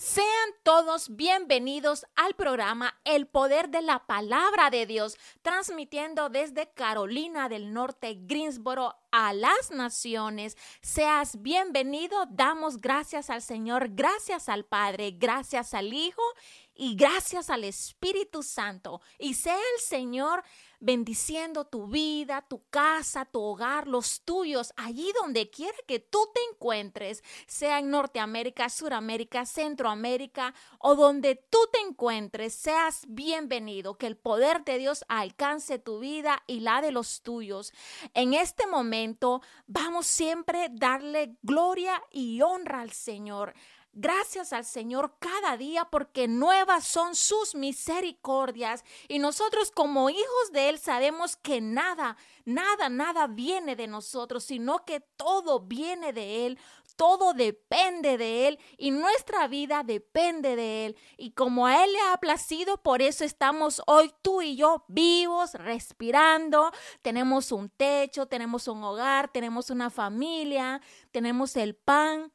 Sean todos bienvenidos al programa El Poder de la Palabra de Dios, transmitiendo desde Carolina del Norte, Greensboro, a las naciones. Seas bienvenido, damos gracias al Señor, gracias al Padre, gracias al Hijo y gracias al Espíritu Santo. Y sea el Señor bendiciendo tu vida, tu casa, tu hogar, los tuyos, allí donde quiera que tú te encuentres, sea en Norteamérica, Suramérica, Centroamérica o donde tú te encuentres, seas bienvenido, que el poder de Dios alcance tu vida y la de los tuyos. En este momento vamos siempre a darle gloria y honra al Señor. Gracias al Señor cada día porque nuevas son sus misericordias y nosotros como hijos de Él sabemos que nada, nada, nada viene de nosotros, sino que todo viene de Él, todo depende de Él y nuestra vida depende de Él. Y como a Él le ha placido, por eso estamos hoy tú y yo vivos, respirando, tenemos un techo, tenemos un hogar, tenemos una familia, tenemos el pan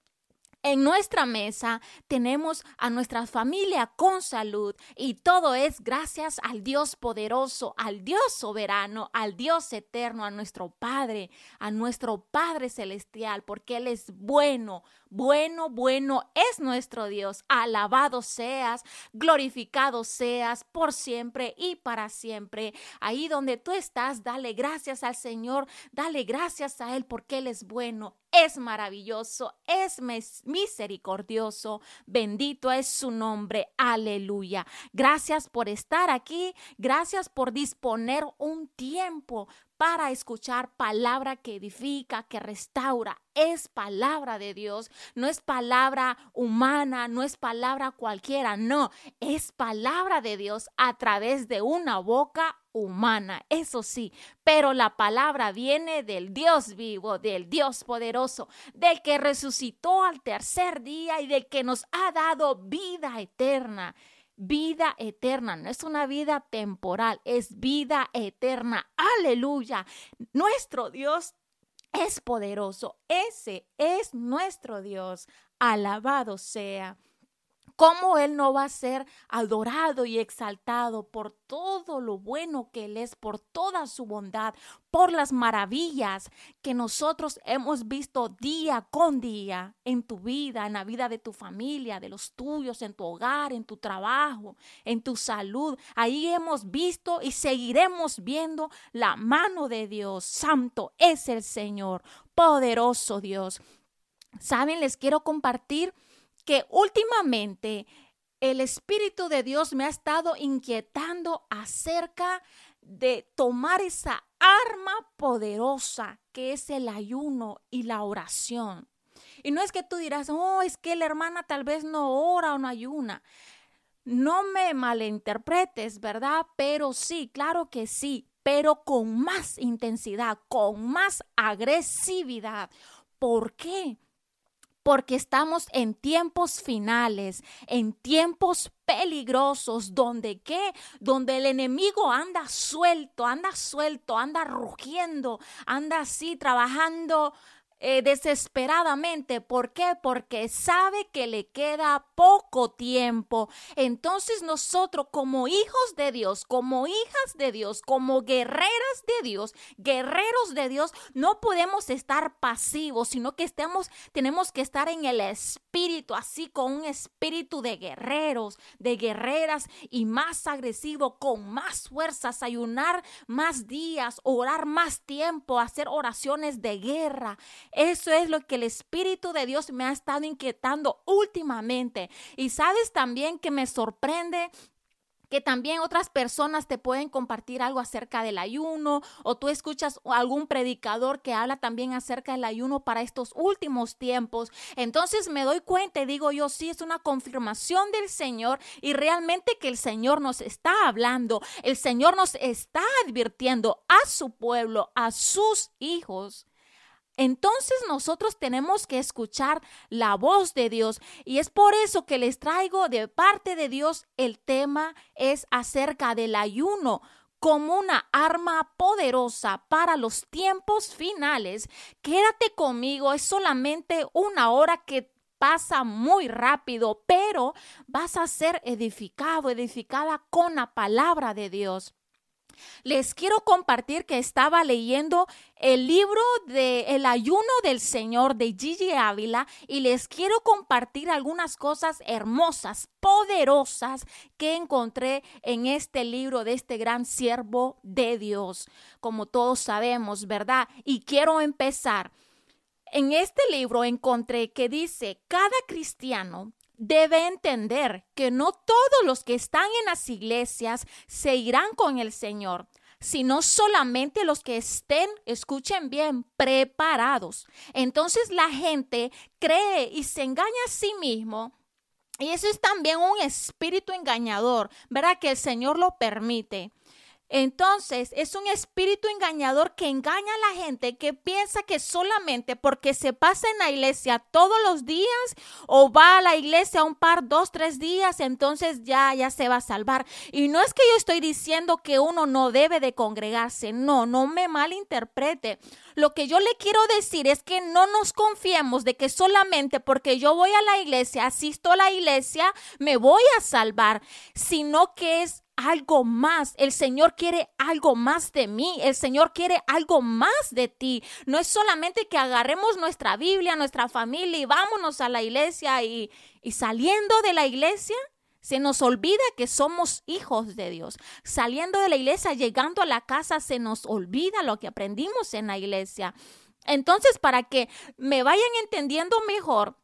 en nuestra mesa tenemos a nuestra familia con salud y todo es gracias al Dios poderoso, al Dios soberano, al Dios eterno, a nuestro Padre, a nuestro Padre celestial, porque Él es bueno, bueno, bueno es nuestro Dios. Alabado seas, glorificado seas por siempre y para siempre. Ahí donde tú estás, dale gracias al Señor, dale gracias a Él porque Él es bueno, es maravilloso, es misericordioso, bendito es su nombre, aleluya. Gracias por estar aquí, gracias por disponer un tiempo para escuchar palabra que edifica, que restaura. Es palabra de Dios, no es palabra humana, no es palabra cualquiera, no, es palabra de Dios a través de una boca humana, eso sí, pero la palabra viene del Dios vivo, del Dios poderoso, del que resucitó al tercer día y del que nos ha dado vida eterna vida eterna, no es una vida temporal, es vida eterna. Aleluya. Nuestro Dios es poderoso. Ese es nuestro Dios. Alabado sea. ¿Cómo Él no va a ser adorado y exaltado por todo lo bueno que Él es, por toda su bondad, por las maravillas que nosotros hemos visto día con día en tu vida, en la vida de tu familia, de los tuyos, en tu hogar, en tu trabajo, en tu salud? Ahí hemos visto y seguiremos viendo la mano de Dios. Santo es el Señor, poderoso Dios. Saben, les quiero compartir que últimamente el Espíritu de Dios me ha estado inquietando acerca de tomar esa arma poderosa que es el ayuno y la oración. Y no es que tú dirás, oh, es que la hermana tal vez no ora o no ayuna. No me malinterpretes, ¿verdad? Pero sí, claro que sí, pero con más intensidad, con más agresividad. ¿Por qué? Porque estamos en tiempos finales, en tiempos peligrosos, donde qué, donde el enemigo anda suelto, anda suelto, anda rugiendo, anda así trabajando eh, desesperadamente. ¿Por qué? Porque sabe que le queda poco tiempo. Entonces nosotros como hijos de Dios, como hijas de Dios, como guerreras de Dios, guerreros de Dios, no podemos estar pasivos, sino que estemos, tenemos que estar en el espíritu, así con un espíritu de guerreros, de guerreras y más agresivo, con más fuerzas, ayunar más días, orar más tiempo, hacer oraciones de guerra. Eso es lo que el Espíritu de Dios me ha estado inquietando últimamente. Y sabes también que me sorprende que también otras personas te pueden compartir algo acerca del ayuno o tú escuchas algún predicador que habla también acerca del ayuno para estos últimos tiempos. Entonces me doy cuenta y digo yo, sí, es una confirmación del Señor y realmente que el Señor nos está hablando, el Señor nos está advirtiendo a su pueblo, a sus hijos entonces nosotros tenemos que escuchar la voz de Dios y es por eso que les traigo de parte de Dios el tema es acerca del ayuno como una arma poderosa para los tiempos finales. Quédate conmigo, es solamente una hora que pasa muy rápido, pero vas a ser edificado, edificada con la palabra de Dios. Les quiero compartir que estaba leyendo el libro de El ayuno del Señor de Gigi Ávila y les quiero compartir algunas cosas hermosas, poderosas que encontré en este libro de este gran siervo de Dios, como todos sabemos, ¿verdad? Y quiero empezar. En este libro encontré que dice, cada cristiano debe entender que no todos los que están en las iglesias se irán con el Señor, sino solamente los que estén, escuchen bien, preparados. Entonces la gente cree y se engaña a sí mismo. Y eso es también un espíritu engañador, ¿verdad? Que el Señor lo permite. Entonces, es un espíritu engañador que engaña a la gente que piensa que solamente porque se pasa en la iglesia todos los días o va a la iglesia un par, dos, tres días, entonces ya, ya se va a salvar. Y no es que yo estoy diciendo que uno no debe de congregarse, no, no me malinterprete. Lo que yo le quiero decir es que no nos confiemos de que solamente porque yo voy a la iglesia, asisto a la iglesia, me voy a salvar, sino que es algo más. El Señor quiere algo más de mí. El Señor quiere algo más de ti. No es solamente que agarremos nuestra Biblia, nuestra familia y vámonos a la iglesia y, y saliendo de la iglesia. Se nos olvida que somos hijos de Dios. Saliendo de la iglesia, llegando a la casa, se nos olvida lo que aprendimos en la iglesia. Entonces, para que me vayan entendiendo mejor,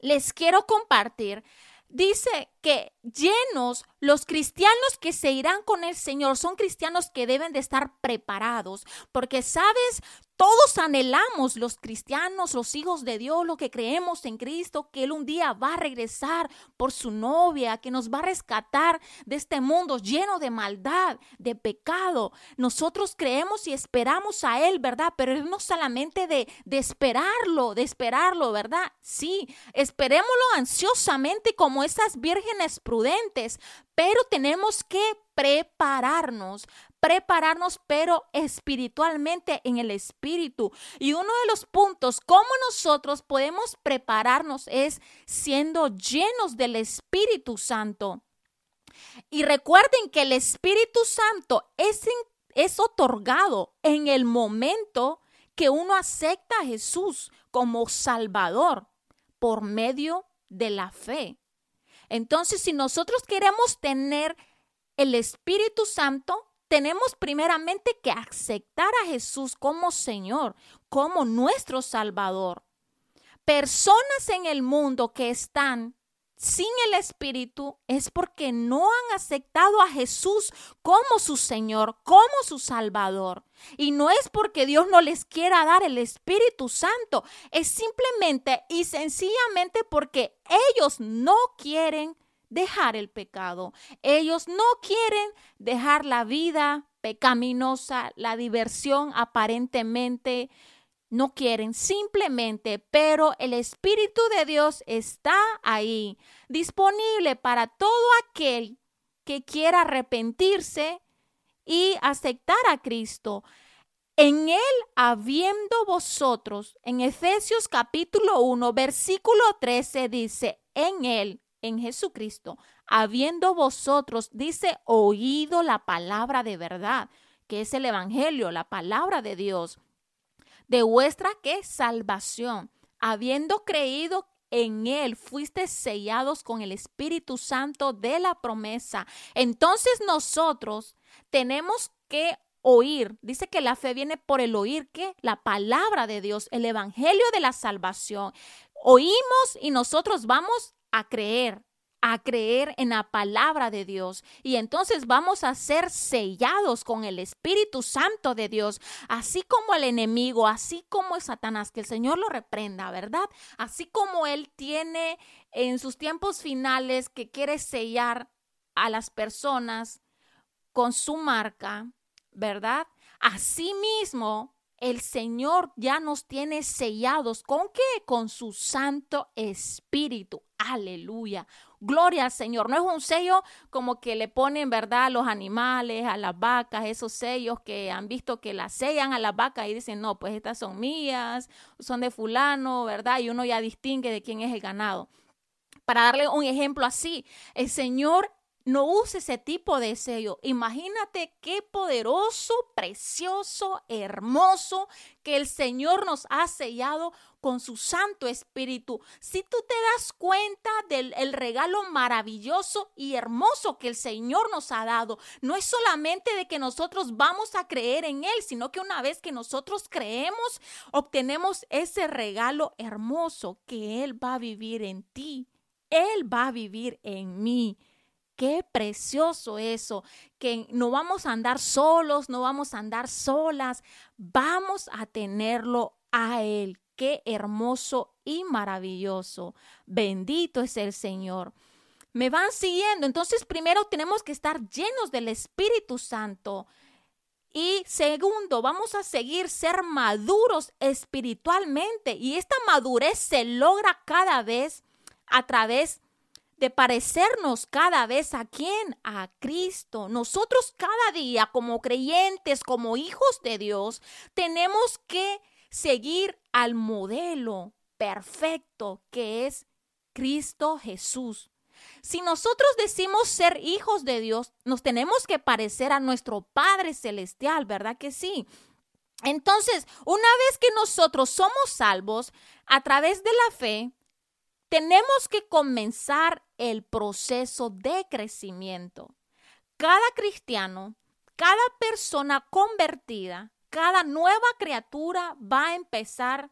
les quiero compartir dice que llenos los cristianos que se irán con el Señor son cristianos que deben de estar preparados, porque sabes, todos anhelamos los cristianos, los hijos de Dios, lo que creemos en Cristo, que Él un día va a regresar por su novia, que nos va a rescatar de este mundo lleno de maldad, de pecado. Nosotros creemos y esperamos a Él, ¿verdad? Pero no solamente de, de esperarlo, de esperarlo, ¿verdad? Sí, esperémoslo ansiosamente como esas vírgenes prudentes, pero tenemos que prepararnos, prepararnos, pero espiritualmente en el espíritu. Y uno de los puntos, cómo nosotros podemos prepararnos es siendo llenos del Espíritu Santo. Y recuerden que el Espíritu Santo es, es otorgado en el momento que uno acepta a Jesús como Salvador por medio de la fe. Entonces, si nosotros queremos tener el Espíritu Santo, tenemos primeramente que aceptar a Jesús como Señor, como nuestro Salvador. Personas en el mundo que están sin el Espíritu es porque no han aceptado a Jesús como su Señor, como su Salvador. Y no es porque Dios no les quiera dar el Espíritu Santo, es simplemente y sencillamente porque ellos no quieren dejar el pecado. Ellos no quieren dejar la vida pecaminosa, la diversión aparentemente no quieren simplemente, pero el Espíritu de Dios está ahí, disponible para todo aquel que quiera arrepentirse y aceptar a Cristo. En él habiendo vosotros, en Efesios capítulo 1, versículo 13 dice, en él, en Jesucristo, habiendo vosotros, dice, oído la palabra de verdad, que es el Evangelio, la palabra de Dios de vuestra que salvación, habiendo creído en Él fuiste sellados con el Espíritu Santo de la promesa. Entonces nosotros tenemos que oír. Dice que la fe viene por el oír que la palabra de Dios, el Evangelio de la salvación. Oímos y nosotros vamos a creer a creer en la palabra de Dios y entonces vamos a ser sellados con el Espíritu Santo de Dios, así como el enemigo, así como Satanás, que el Señor lo reprenda, ¿verdad? Así como él tiene en sus tiempos finales que quiere sellar a las personas con su marca, ¿verdad? Asimismo, el Señor ya nos tiene sellados con qué? Con su Santo Espíritu. Aleluya. Gloria al Señor. No es un sello como que le ponen, ¿verdad?, a los animales, a las vacas, esos sellos que han visto que las sellan a las vacas y dicen, no, pues estas son mías, son de fulano, ¿verdad? Y uno ya distingue de quién es el ganado. Para darle un ejemplo así, el Señor no use ese tipo de sello. Imagínate qué poderoso, precioso, hermoso que el Señor nos ha sellado con su Santo Espíritu. Si tú te das cuenta del regalo maravilloso y hermoso que el Señor nos ha dado, no es solamente de que nosotros vamos a creer en Él, sino que una vez que nosotros creemos, obtenemos ese regalo hermoso que Él va a vivir en ti. Él va a vivir en mí. Qué precioso eso, que no vamos a andar solos, no vamos a andar solas, vamos a tenerlo a Él. Qué hermoso y maravilloso. Bendito es el Señor. Me van siguiendo. Entonces, primero tenemos que estar llenos del Espíritu Santo. Y segundo, vamos a seguir ser maduros espiritualmente. Y esta madurez se logra cada vez a través de parecernos cada vez a quién? A Cristo. Nosotros cada día como creyentes, como hijos de Dios, tenemos que seguir al modelo perfecto que es Cristo Jesús. Si nosotros decimos ser hijos de Dios, nos tenemos que parecer a nuestro Padre Celestial, ¿verdad que sí? Entonces, una vez que nosotros somos salvos a través de la fe, tenemos que comenzar el proceso de crecimiento. Cada cristiano, cada persona convertida, cada nueva criatura va a empezar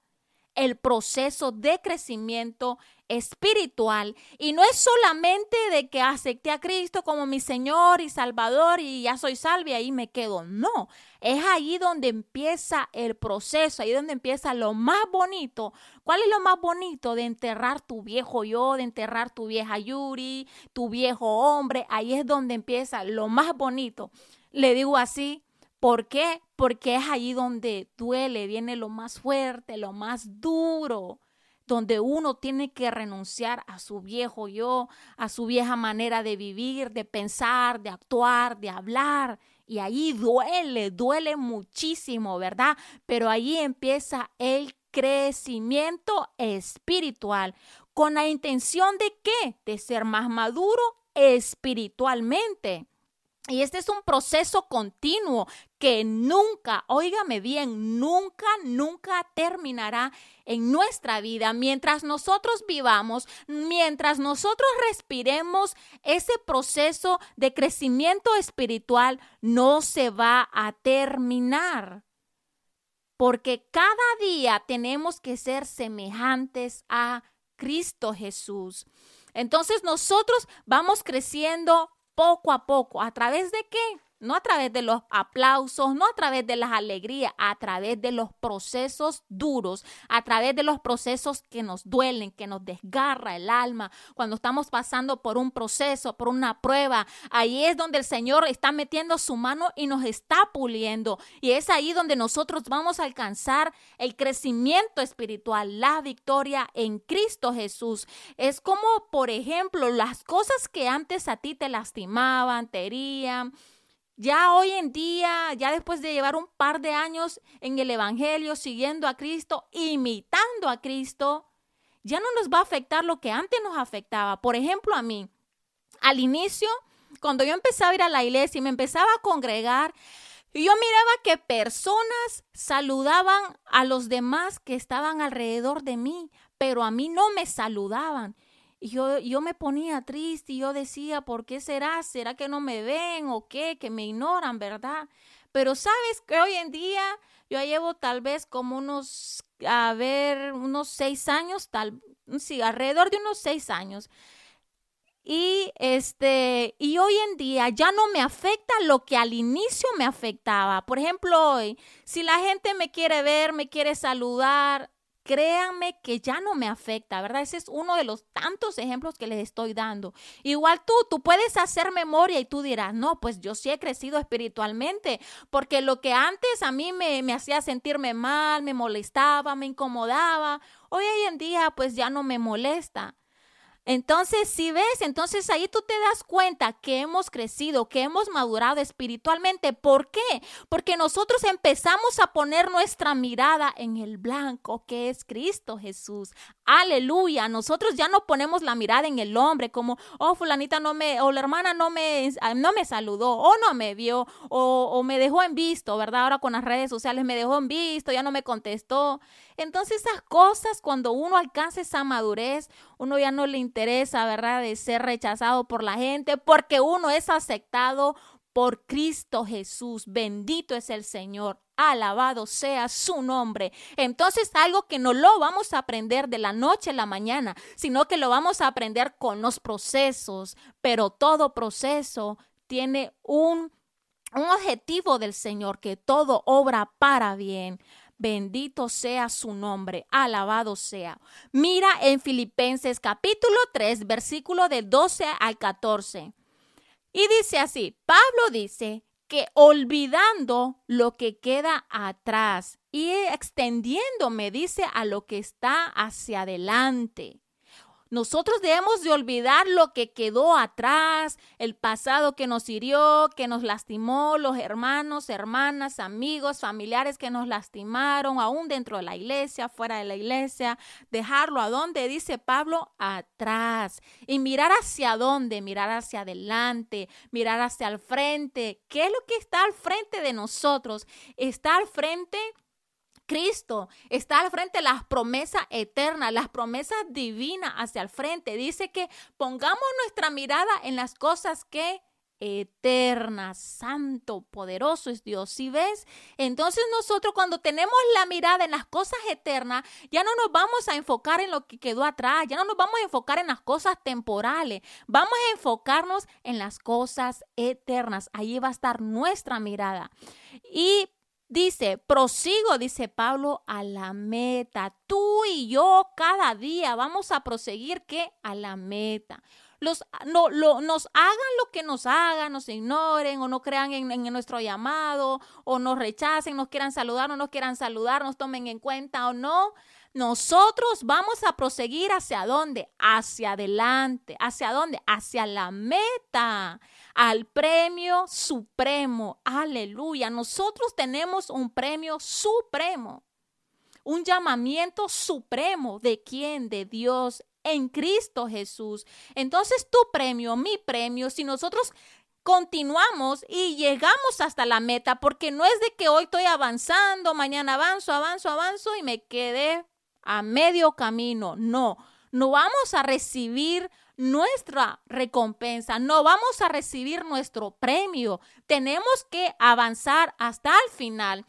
el proceso de crecimiento espiritual. Y no es solamente de que acepté a Cristo como mi Señor y Salvador y ya soy salvo y ahí me quedo. No, es ahí donde empieza el proceso, ahí donde empieza lo más bonito. ¿Cuál es lo más bonito? De enterrar tu viejo yo, de enterrar tu vieja Yuri, tu viejo hombre. Ahí es donde empieza lo más bonito. Le digo así, ¿Por qué? Porque es ahí donde duele, viene lo más fuerte, lo más duro, donde uno tiene que renunciar a su viejo yo, a su vieja manera de vivir, de pensar, de actuar, de hablar. Y ahí duele, duele muchísimo, ¿verdad? Pero ahí empieza el crecimiento espiritual. ¿Con la intención de qué? De ser más maduro espiritualmente. Y este es un proceso continuo que nunca, óigame bien, nunca, nunca terminará en nuestra vida. Mientras nosotros vivamos, mientras nosotros respiremos, ese proceso de crecimiento espiritual no se va a terminar. Porque cada día tenemos que ser semejantes a Cristo Jesús. Entonces nosotros vamos creciendo poco a poco. ¿A través de qué? No a través de los aplausos, no a través de las alegrías, a través de los procesos duros, a través de los procesos que nos duelen, que nos desgarra el alma. Cuando estamos pasando por un proceso, por una prueba, ahí es donde el Señor está metiendo su mano y nos está puliendo. Y es ahí donde nosotros vamos a alcanzar el crecimiento espiritual, la victoria en Cristo Jesús. Es como, por ejemplo, las cosas que antes a ti te lastimaban, te herían, ya hoy en día, ya después de llevar un par de años en el Evangelio, siguiendo a Cristo, imitando a Cristo, ya no nos va a afectar lo que antes nos afectaba. Por ejemplo, a mí, al inicio, cuando yo empezaba a ir a la iglesia y me empezaba a congregar, yo miraba que personas saludaban a los demás que estaban alrededor de mí, pero a mí no me saludaban. Y yo, yo me ponía triste y yo decía, ¿por qué será? ¿Será que no me ven o qué? Que me ignoran, ¿verdad? Pero sabes que hoy en día yo llevo tal vez como unos, a ver, unos seis años, tal, sí, alrededor de unos seis años. Y este, y hoy en día ya no me afecta lo que al inicio me afectaba. Por ejemplo, hoy, si la gente me quiere ver, me quiere saludar, créanme que ya no me afecta, ¿verdad? Ese es uno de los tantos ejemplos que les estoy dando. Igual tú, tú puedes hacer memoria y tú dirás, no, pues yo sí he crecido espiritualmente, porque lo que antes a mí me, me hacía sentirme mal, me molestaba, me incomodaba, hoy en día pues ya no me molesta. Entonces, si ves, entonces ahí tú te das cuenta que hemos crecido, que hemos madurado espiritualmente. ¿Por qué? Porque nosotros empezamos a poner nuestra mirada en el blanco, que es Cristo Jesús. Aleluya. Nosotros ya no ponemos la mirada en el hombre como, oh, fulanita no me, o la hermana no me, no me saludó, o no me vio, o, o me dejó en visto, ¿verdad? Ahora con las redes sociales me dejó en visto, ya no me contestó. Entonces esas cosas, cuando uno alcanza esa madurez, uno ya no le interesa, ¿verdad? De ser rechazado por la gente, porque uno es aceptado por Cristo Jesús. Bendito es el Señor. Alabado sea su nombre. Entonces algo que no lo vamos a aprender de la noche a la mañana, sino que lo vamos a aprender con los procesos. Pero todo proceso tiene un, un objetivo del Señor, que todo obra para bien. Bendito sea su nombre, alabado sea. Mira en Filipenses capítulo 3, versículo del 12 al 14. Y dice así, Pablo dice que olvidando lo que queda atrás y extendiéndome, dice, a lo que está hacia adelante. Nosotros debemos de olvidar lo que quedó atrás, el pasado que nos hirió, que nos lastimó, los hermanos, hermanas, amigos, familiares que nos lastimaron, aún dentro de la iglesia, fuera de la iglesia. Dejarlo a dónde, dice Pablo, atrás. Y mirar hacia dónde, mirar hacia adelante, mirar hacia el frente. ¿Qué es lo que está al frente de nosotros? Está al frente Cristo está al frente las promesas eternas, las promesas divinas hacia el frente. Dice que pongamos nuestra mirada en las cosas que eternas, santo, poderoso es Dios. Si ves, entonces nosotros cuando tenemos la mirada en las cosas eternas, ya no nos vamos a enfocar en lo que quedó atrás, ya no nos vamos a enfocar en las cosas temporales, vamos a enfocarnos en las cosas eternas. Ahí va a estar nuestra mirada. Y Dice, prosigo, dice Pablo, a la meta. Tú y yo cada día vamos a proseguir ¿qué? A la meta. Los, no, lo, nos hagan lo que nos hagan, nos ignoren o no crean en, en, nuestro llamado o nos rechacen, nos quieran saludar o no quieran saludar, nos tomen en cuenta o no. Nosotros vamos a proseguir hacia dónde? Hacia adelante. ¿Hacia dónde? Hacia la meta, al premio supremo. Aleluya. Nosotros tenemos un premio supremo. Un llamamiento supremo. ¿De quién? De Dios en Cristo Jesús. Entonces tu premio, mi premio, si nosotros continuamos y llegamos hasta la meta, porque no es de que hoy estoy avanzando, mañana avanzo, avanzo, avanzo y me quedé a medio camino. No, no vamos a recibir nuestra recompensa, no vamos a recibir nuestro premio. Tenemos que avanzar hasta el final.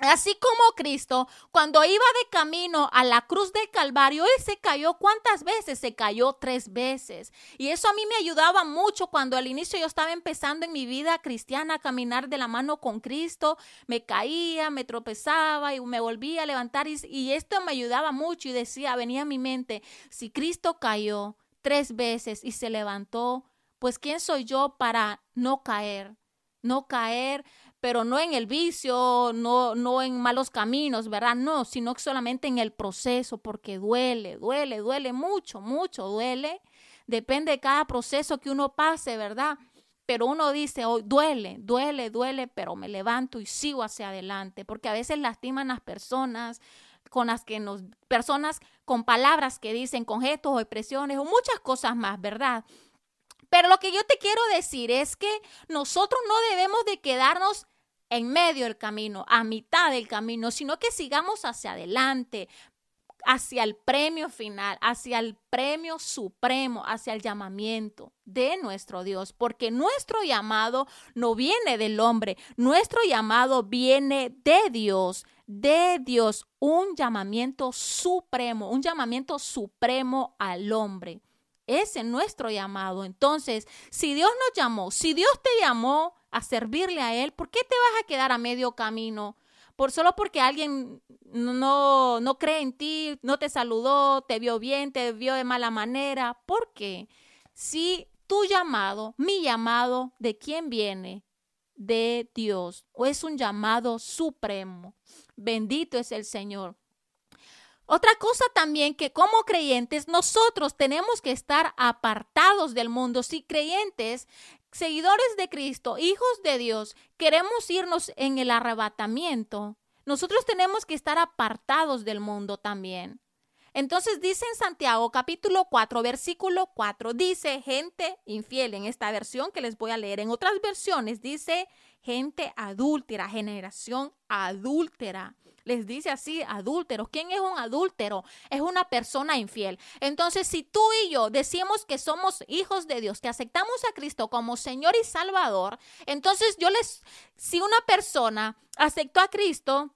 Así como Cristo, cuando iba de camino a la cruz del Calvario, Él se cayó. ¿Cuántas veces? Se cayó tres veces. Y eso a mí me ayudaba mucho cuando al inicio yo estaba empezando en mi vida cristiana a caminar de la mano con Cristo. Me caía, me tropezaba y me volvía a levantar. Y, y esto me ayudaba mucho y decía, venía a mi mente, si Cristo cayó tres veces y se levantó, pues ¿quién soy yo para no caer? No caer pero no en el vicio, no, no en malos caminos, ¿verdad? No, sino solamente en el proceso, porque duele, duele, duele mucho, mucho, duele. Depende de cada proceso que uno pase, ¿verdad? Pero uno dice, hoy duele, duele, duele, pero me levanto y sigo hacia adelante, porque a veces lastiman las personas con las que nos, personas con palabras que dicen, con gestos o expresiones o muchas cosas más, ¿verdad? Pero lo que yo te quiero decir es que nosotros no debemos de quedarnos en medio del camino, a mitad del camino, sino que sigamos hacia adelante, hacia el premio final, hacia el premio supremo, hacia el llamamiento de nuestro Dios, porque nuestro llamado no viene del hombre, nuestro llamado viene de Dios, de Dios, un llamamiento supremo, un llamamiento supremo al hombre. Ese es nuestro llamado. Entonces, si Dios nos llamó, si Dios te llamó, a servirle a Él, ¿por qué te vas a quedar a medio camino? Por solo porque alguien no, no cree en ti, no te saludó, te vio bien, te vio de mala manera. ¿Por qué? Si tu llamado, mi llamado, ¿de quién viene? De Dios. O es un llamado supremo. Bendito es el Señor. Otra cosa también que como creyentes nosotros tenemos que estar apartados del mundo. Si creyentes, seguidores de Cristo, hijos de Dios, queremos irnos en el arrebatamiento, nosotros tenemos que estar apartados del mundo también. Entonces dice en Santiago capítulo 4, versículo 4, dice gente infiel en esta versión que les voy a leer. En otras versiones dice gente adúltera, generación adúltera les dice así, adúlteros. ¿Quién es un adúltero? Es una persona infiel. Entonces, si tú y yo decimos que somos hijos de Dios, que aceptamos a Cristo como Señor y Salvador, entonces yo les, si una persona aceptó a Cristo,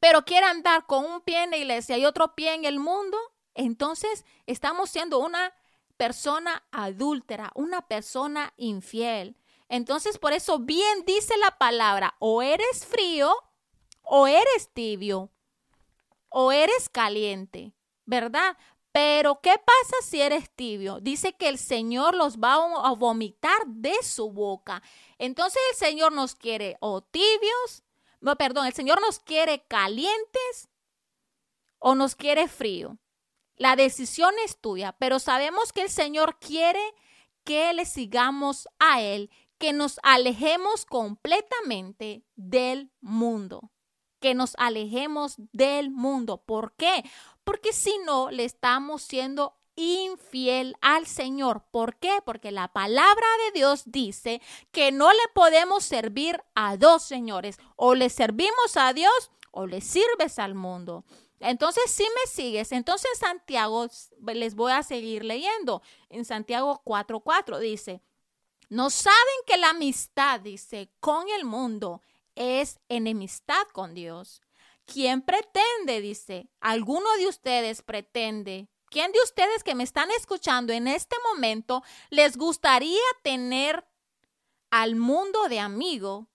pero quiere andar con un pie en la iglesia y otro pie en el mundo, entonces estamos siendo una persona adúltera, una persona infiel. Entonces, por eso bien dice la palabra, o eres frío o eres tibio o eres caliente, ¿verdad? Pero ¿qué pasa si eres tibio? Dice que el Señor los va a vomitar de su boca. Entonces el Señor nos quiere o tibios, no, perdón, el Señor nos quiere calientes o nos quiere frío. La decisión es tuya, pero sabemos que el Señor quiere que le sigamos a Él, que nos alejemos completamente del mundo que nos alejemos del mundo. ¿Por qué? Porque si no, le estamos siendo infiel al Señor. ¿Por qué? Porque la palabra de Dios dice que no le podemos servir a dos señores. O le servimos a Dios o le sirves al mundo. Entonces, si me sigues, entonces Santiago, les voy a seguir leyendo. En Santiago 4:4 dice, no saben que la amistad, dice, con el mundo es enemistad con Dios. ¿Quién pretende? Dice, ¿alguno de ustedes pretende? ¿Quién de ustedes que me están escuchando en este momento les gustaría tener al mundo de amigo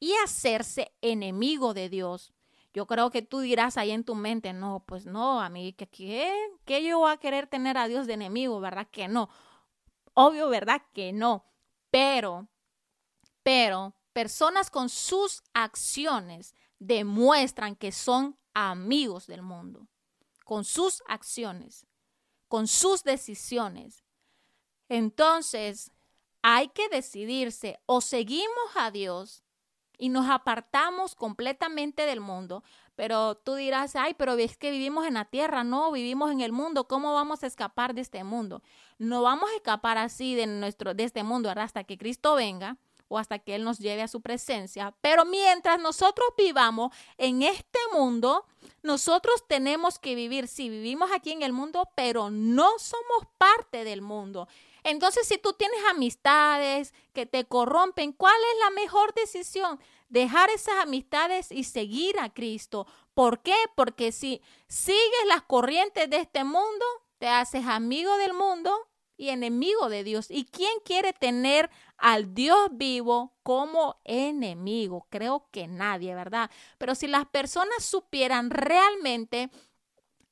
y hacerse enemigo de Dios? Yo creo que tú dirás ahí en tu mente, no, pues no, a mí, ¿qué, qué, qué yo voy a querer tener a Dios de enemigo? ¿Verdad que no? Obvio, ¿verdad que no? Pero, pero, personas con sus acciones demuestran que son amigos del mundo, con sus acciones, con sus decisiones. Entonces, hay que decidirse o seguimos a Dios y nos apartamos completamente del mundo. Pero tú dirás, ay, pero es que vivimos en la tierra, no, vivimos en el mundo, ¿cómo vamos a escapar de este mundo? No vamos a escapar así de, nuestro, de este mundo hasta que Cristo venga o hasta que Él nos lleve a su presencia. Pero mientras nosotros vivamos en este mundo, nosotros tenemos que vivir, sí, vivimos aquí en el mundo, pero no somos parte del mundo. Entonces, si tú tienes amistades que te corrompen, ¿cuál es la mejor decisión? Dejar esas amistades y seguir a Cristo. ¿Por qué? Porque si sigues las corrientes de este mundo, te haces amigo del mundo y enemigo de Dios. ¿Y quién quiere tener al Dios vivo como enemigo? Creo que nadie, ¿verdad? Pero si las personas supieran realmente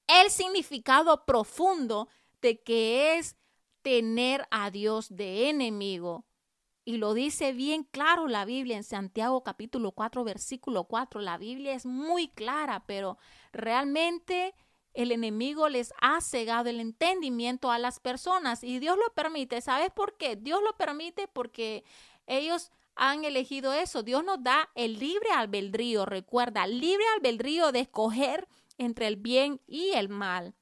el significado profundo de que es tener a Dios de enemigo, y lo dice bien claro la Biblia en Santiago capítulo 4, versículo 4. La Biblia es muy clara, pero realmente el enemigo les ha cegado el entendimiento a las personas y Dios lo permite. ¿Sabes por qué? Dios lo permite porque ellos han elegido eso. Dios nos da el libre albedrío, recuerda, libre albedrío de escoger entre el bien y el mal.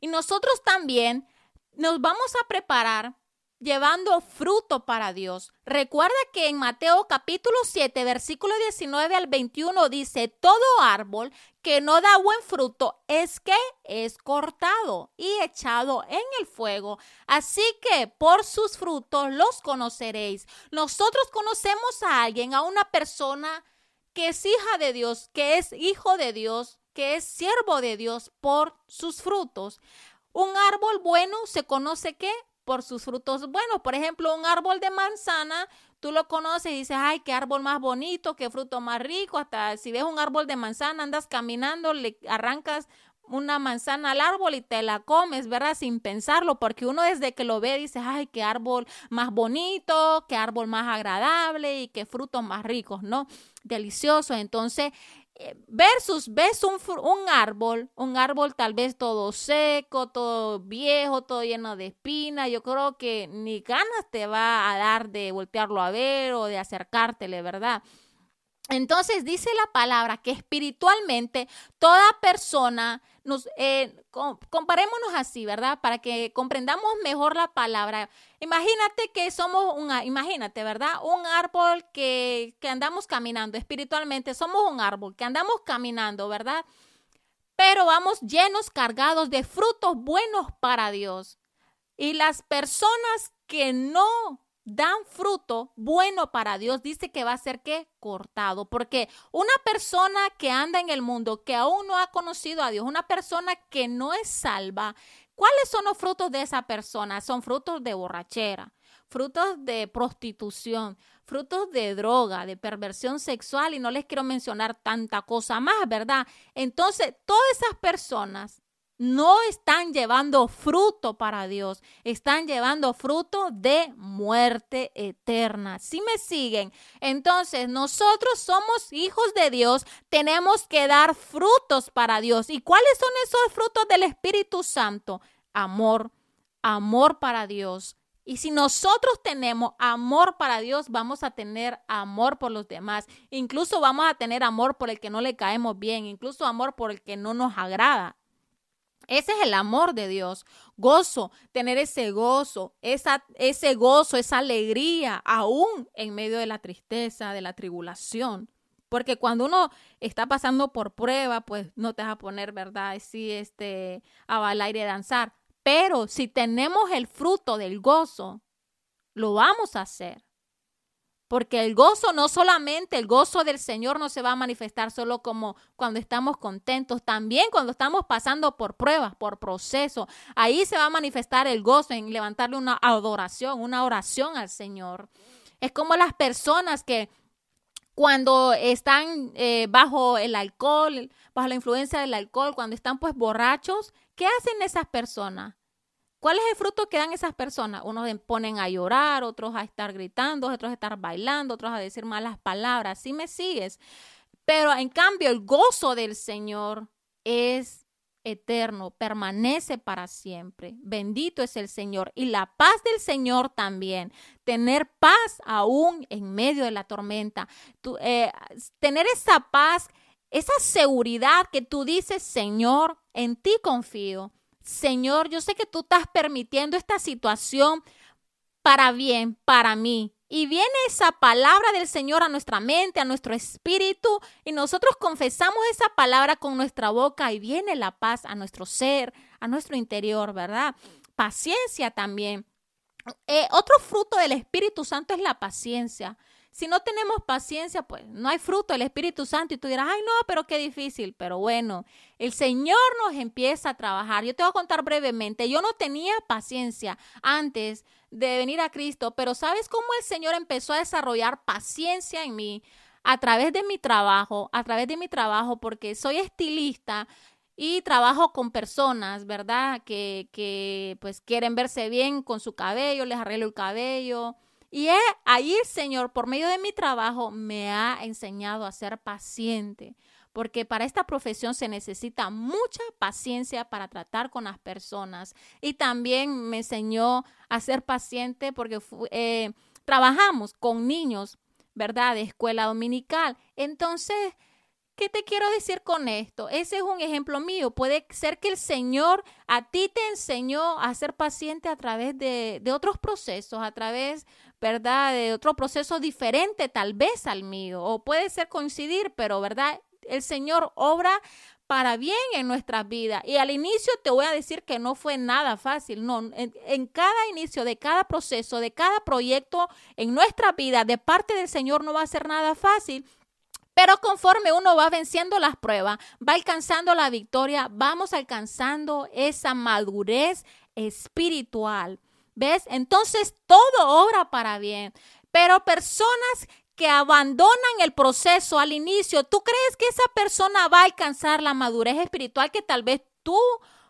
Y nosotros también nos vamos a preparar llevando fruto para Dios. Recuerda que en Mateo capítulo 7, versículo 19 al 21 dice, todo árbol que no da buen fruto es que es cortado y echado en el fuego. Así que por sus frutos los conoceréis. Nosotros conocemos a alguien, a una persona que es hija de Dios, que es hijo de Dios, que es siervo de Dios por sus frutos. Un árbol bueno se conoce que por sus frutos buenos. Por ejemplo, un árbol de manzana, tú lo conoces y dices, ay, qué árbol más bonito, qué fruto más rico. Hasta si ves un árbol de manzana, andas caminando, le arrancas una manzana al árbol y te la comes, ¿verdad? Sin pensarlo, porque uno desde que lo ve dice, ay, qué árbol más bonito, qué árbol más agradable y qué frutos más ricos, ¿no? Delicioso. Entonces, versus ves un, un, árbol, un árbol tal vez todo seco, todo viejo, todo lleno de espinas, yo creo que ni ganas te va a dar de voltearlo a ver o de acercártele, ¿verdad? Entonces dice la palabra que espiritualmente toda persona eh, comparémonos así, ¿verdad? Para que comprendamos mejor la palabra. Imagínate que somos un, imagínate, ¿verdad? Un árbol que, que andamos caminando espiritualmente, somos un árbol que andamos caminando, ¿verdad? Pero vamos llenos, cargados de frutos buenos para Dios. Y las personas que no dan fruto bueno para Dios, dice que va a ser que cortado, porque una persona que anda en el mundo, que aún no ha conocido a Dios, una persona que no es salva, ¿cuáles son los frutos de esa persona? Son frutos de borrachera, frutos de prostitución, frutos de droga, de perversión sexual y no les quiero mencionar tanta cosa más, ¿verdad? Entonces, todas esas personas no están llevando fruto para Dios, están llevando fruto de muerte eterna. Si me siguen, entonces nosotros somos hijos de Dios, tenemos que dar frutos para Dios. ¿Y cuáles son esos frutos del Espíritu Santo? Amor, amor para Dios. Y si nosotros tenemos amor para Dios, vamos a tener amor por los demás. Incluso vamos a tener amor por el que no le caemos bien, incluso amor por el que no nos agrada. Ese es el amor de Dios. Gozo, tener ese gozo, esa, ese gozo, esa alegría, aún en medio de la tristeza, de la tribulación. Porque cuando uno está pasando por prueba, pues no te vas a poner, ¿verdad? Sí, este, a bailar y a danzar. Pero si tenemos el fruto del gozo, lo vamos a hacer. Porque el gozo, no solamente el gozo del Señor no se va a manifestar solo como cuando estamos contentos, también cuando estamos pasando por pruebas, por procesos. Ahí se va a manifestar el gozo en levantarle una adoración, una oración al Señor. Es como las personas que cuando están eh, bajo el alcohol, bajo la influencia del alcohol, cuando están pues borrachos, ¿qué hacen esas personas? ¿Cuál es el fruto que dan esas personas? Unos ponen a llorar, otros a estar gritando, otros a estar bailando, otros a decir malas palabras. ¿Sí me sigues? Pero en cambio el gozo del Señor es eterno, permanece para siempre. Bendito es el Señor. Y la paz del Señor también. Tener paz aún en medio de la tormenta. Eh, tener esa paz, esa seguridad que tú dices, Señor, en ti confío. Señor, yo sé que tú estás permitiendo esta situación para bien, para mí. Y viene esa palabra del Señor a nuestra mente, a nuestro espíritu, y nosotros confesamos esa palabra con nuestra boca y viene la paz a nuestro ser, a nuestro interior, ¿verdad? Paciencia también. Eh, otro fruto del Espíritu Santo es la paciencia. Si no tenemos paciencia, pues no hay fruto del Espíritu Santo y tú dirás, ay no, pero qué difícil. Pero bueno, el Señor nos empieza a trabajar. Yo te voy a contar brevemente, yo no tenía paciencia antes de venir a Cristo, pero ¿sabes cómo el Señor empezó a desarrollar paciencia en mí? A través de mi trabajo, a través de mi trabajo, porque soy estilista y trabajo con personas, ¿verdad? Que, que pues quieren verse bien con su cabello, les arreglo el cabello y ahí el Señor, por medio de mi trabajo, me ha enseñado a ser paciente, porque para esta profesión se necesita mucha paciencia para tratar con las personas. Y también me enseñó a ser paciente porque eh, trabajamos con niños, ¿verdad? De escuela dominical. Entonces, ¿Qué te quiero decir con esto? Ese es un ejemplo mío. Puede ser que el Señor a ti te enseñó a ser paciente a través de, de otros procesos, a través ¿verdad? De otro proceso diferente tal vez al mío, o puede ser coincidir, pero, ¿verdad? El Señor obra para bien en nuestras vidas. Y al inicio te voy a decir que no fue nada fácil, no, en, en, cada inicio de cada proceso, de cada proyecto en nuestra vida, de parte del Señor no va a ser nada fácil. Pero conforme uno va venciendo las pruebas, va alcanzando la victoria, vamos alcanzando esa madurez espiritual. ¿Ves? Entonces todo obra para bien. Pero personas que abandonan el proceso al inicio, ¿tú crees que esa persona va a alcanzar la madurez espiritual que tal vez tú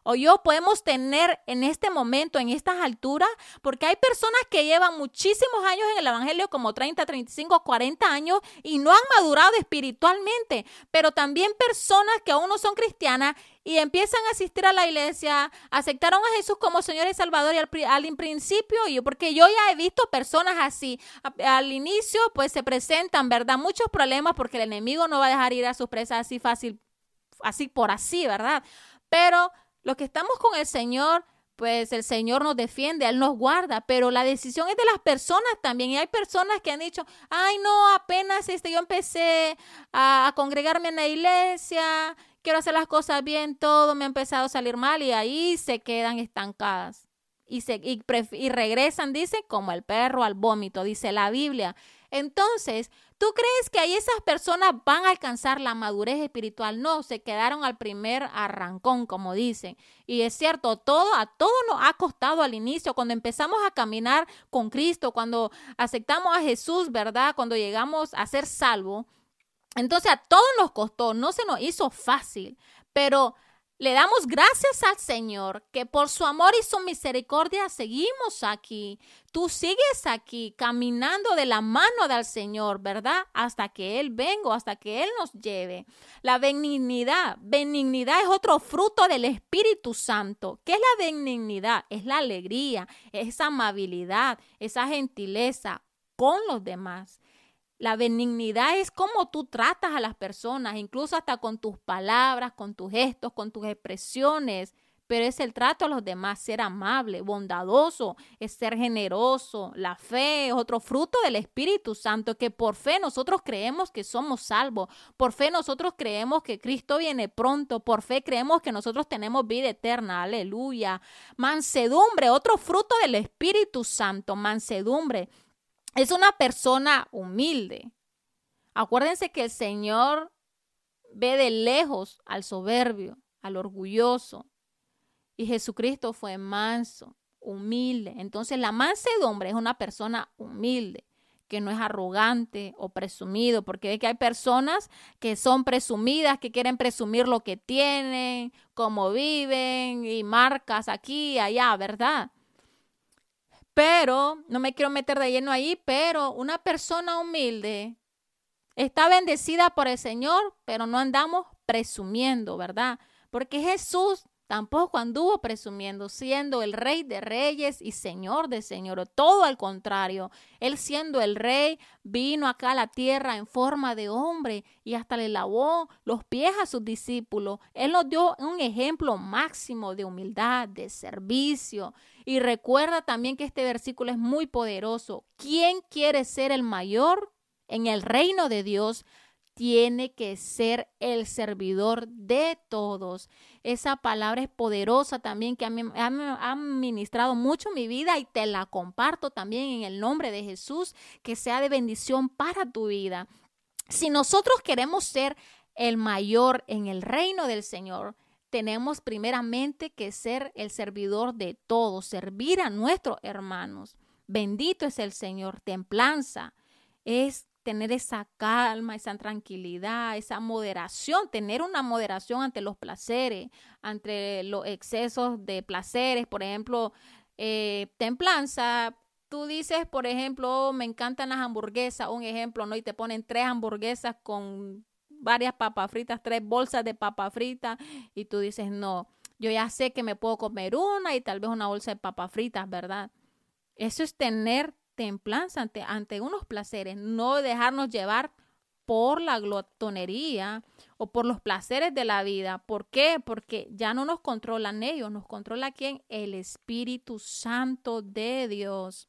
o yo podemos tener en este momento, en estas alturas, porque hay personas que llevan muchísimos años en el Evangelio, como 30, 35, 40 años, y no han madurado espiritualmente, pero también personas que aún no son cristianas y empiezan a asistir a la iglesia, aceptaron a Jesús como Señor y Salvador y al, al principio, yo, porque yo ya he visto personas así, al inicio pues se presentan, ¿verdad? Muchos problemas porque el enemigo no va a dejar ir a sus presas así fácil, así por así, ¿verdad? Pero los que estamos con el Señor, pues el Señor nos defiende, Él nos guarda, pero la decisión es de las personas también. Y hay personas que han dicho, ay no, apenas este, yo empecé a, congregarme en la iglesia, quiero hacer las cosas bien, todo me ha empezado a salir mal y ahí se quedan estancadas. Y, se, y, y regresan, dice, como el perro al vómito, dice la Biblia. Entonces, ¿tú crees que ahí esas personas van a alcanzar la madurez espiritual? No, se quedaron al primer arrancón, como dicen. Y es cierto, todo a todos nos ha costado al inicio, cuando empezamos a caminar con Cristo, cuando aceptamos a Jesús, ¿verdad? Cuando llegamos a ser salvos. Entonces a todos nos costó, no se nos hizo fácil, pero le damos gracias al Señor que por su amor y su misericordia seguimos aquí. Tú sigues aquí caminando de la mano del Señor, ¿verdad? Hasta que Él venga, hasta que Él nos lleve. La benignidad. Benignidad es otro fruto del Espíritu Santo. ¿Qué es la benignidad? Es la alegría, esa amabilidad, esa gentileza con los demás. La benignidad es cómo tú tratas a las personas, incluso hasta con tus palabras, con tus gestos, con tus expresiones. Pero es el trato a los demás, ser amable, bondadoso, es ser generoso. La fe es otro fruto del Espíritu Santo, que por fe nosotros creemos que somos salvos. Por fe nosotros creemos que Cristo viene pronto. Por fe creemos que nosotros tenemos vida eterna. Aleluya. Mansedumbre, otro fruto del Espíritu Santo. Mansedumbre es una persona humilde. Acuérdense que el Señor ve de lejos al soberbio, al orgulloso. Y Jesucristo fue manso, humilde. Entonces la mansedumbre es una persona humilde, que no es arrogante o presumido, porque ve que hay personas que son presumidas, que quieren presumir lo que tienen, cómo viven y marcas aquí y allá, ¿verdad? Pero, no me quiero meter de lleno ahí, pero una persona humilde está bendecida por el Señor, pero no andamos presumiendo, ¿verdad? Porque Jesús tampoco anduvo presumiendo, siendo el rey de reyes y señor de señores. Todo al contrario, él siendo el rey, vino acá a la tierra en forma de hombre y hasta le lavó los pies a sus discípulos. Él nos dio un ejemplo máximo de humildad, de servicio. Y recuerda también que este versículo es muy poderoso. ¿Quién quiere ser el mayor en el reino de Dios? Tiene que ser el servidor de todos. Esa palabra es poderosa también que ha ministrado mucho mi vida y te la comparto también en el nombre de Jesús, que sea de bendición para tu vida. Si nosotros queremos ser el mayor en el reino del Señor, tenemos primeramente que ser el servidor de todos, servir a nuestros hermanos. Bendito es el Señor. Templanza es tener esa calma, esa tranquilidad, esa moderación, tener una moderación ante los placeres, ante los excesos de placeres. Por ejemplo, eh, templanza, tú dices, por ejemplo, oh, me encantan las hamburguesas, un ejemplo, ¿no? Y te ponen tres hamburguesas con varias papas fritas, tres bolsas de papas fritas y tú dices, no, yo ya sé que me puedo comer una y tal vez una bolsa de papas fritas, ¿verdad? Eso es tener templanza ante, ante unos placeres, no dejarnos llevar por la glotonería o por los placeres de la vida. ¿Por qué? Porque ya no nos controlan ellos, nos controla quién? El Espíritu Santo de Dios.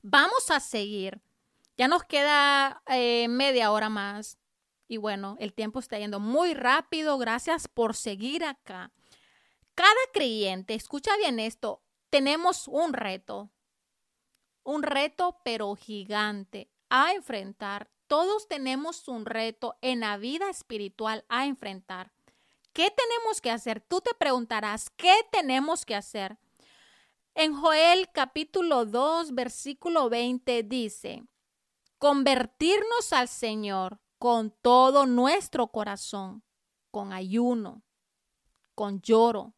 Vamos a seguir. Ya nos queda eh, media hora más. Y bueno, el tiempo está yendo muy rápido. Gracias por seguir acá. Cada creyente, escucha bien esto, tenemos un reto. Un reto pero gigante a enfrentar. Todos tenemos un reto en la vida espiritual a enfrentar. ¿Qué tenemos que hacer? Tú te preguntarás, ¿qué tenemos que hacer? En Joel capítulo 2, versículo 20 dice, convertirnos al Señor con todo nuestro corazón, con ayuno, con lloro,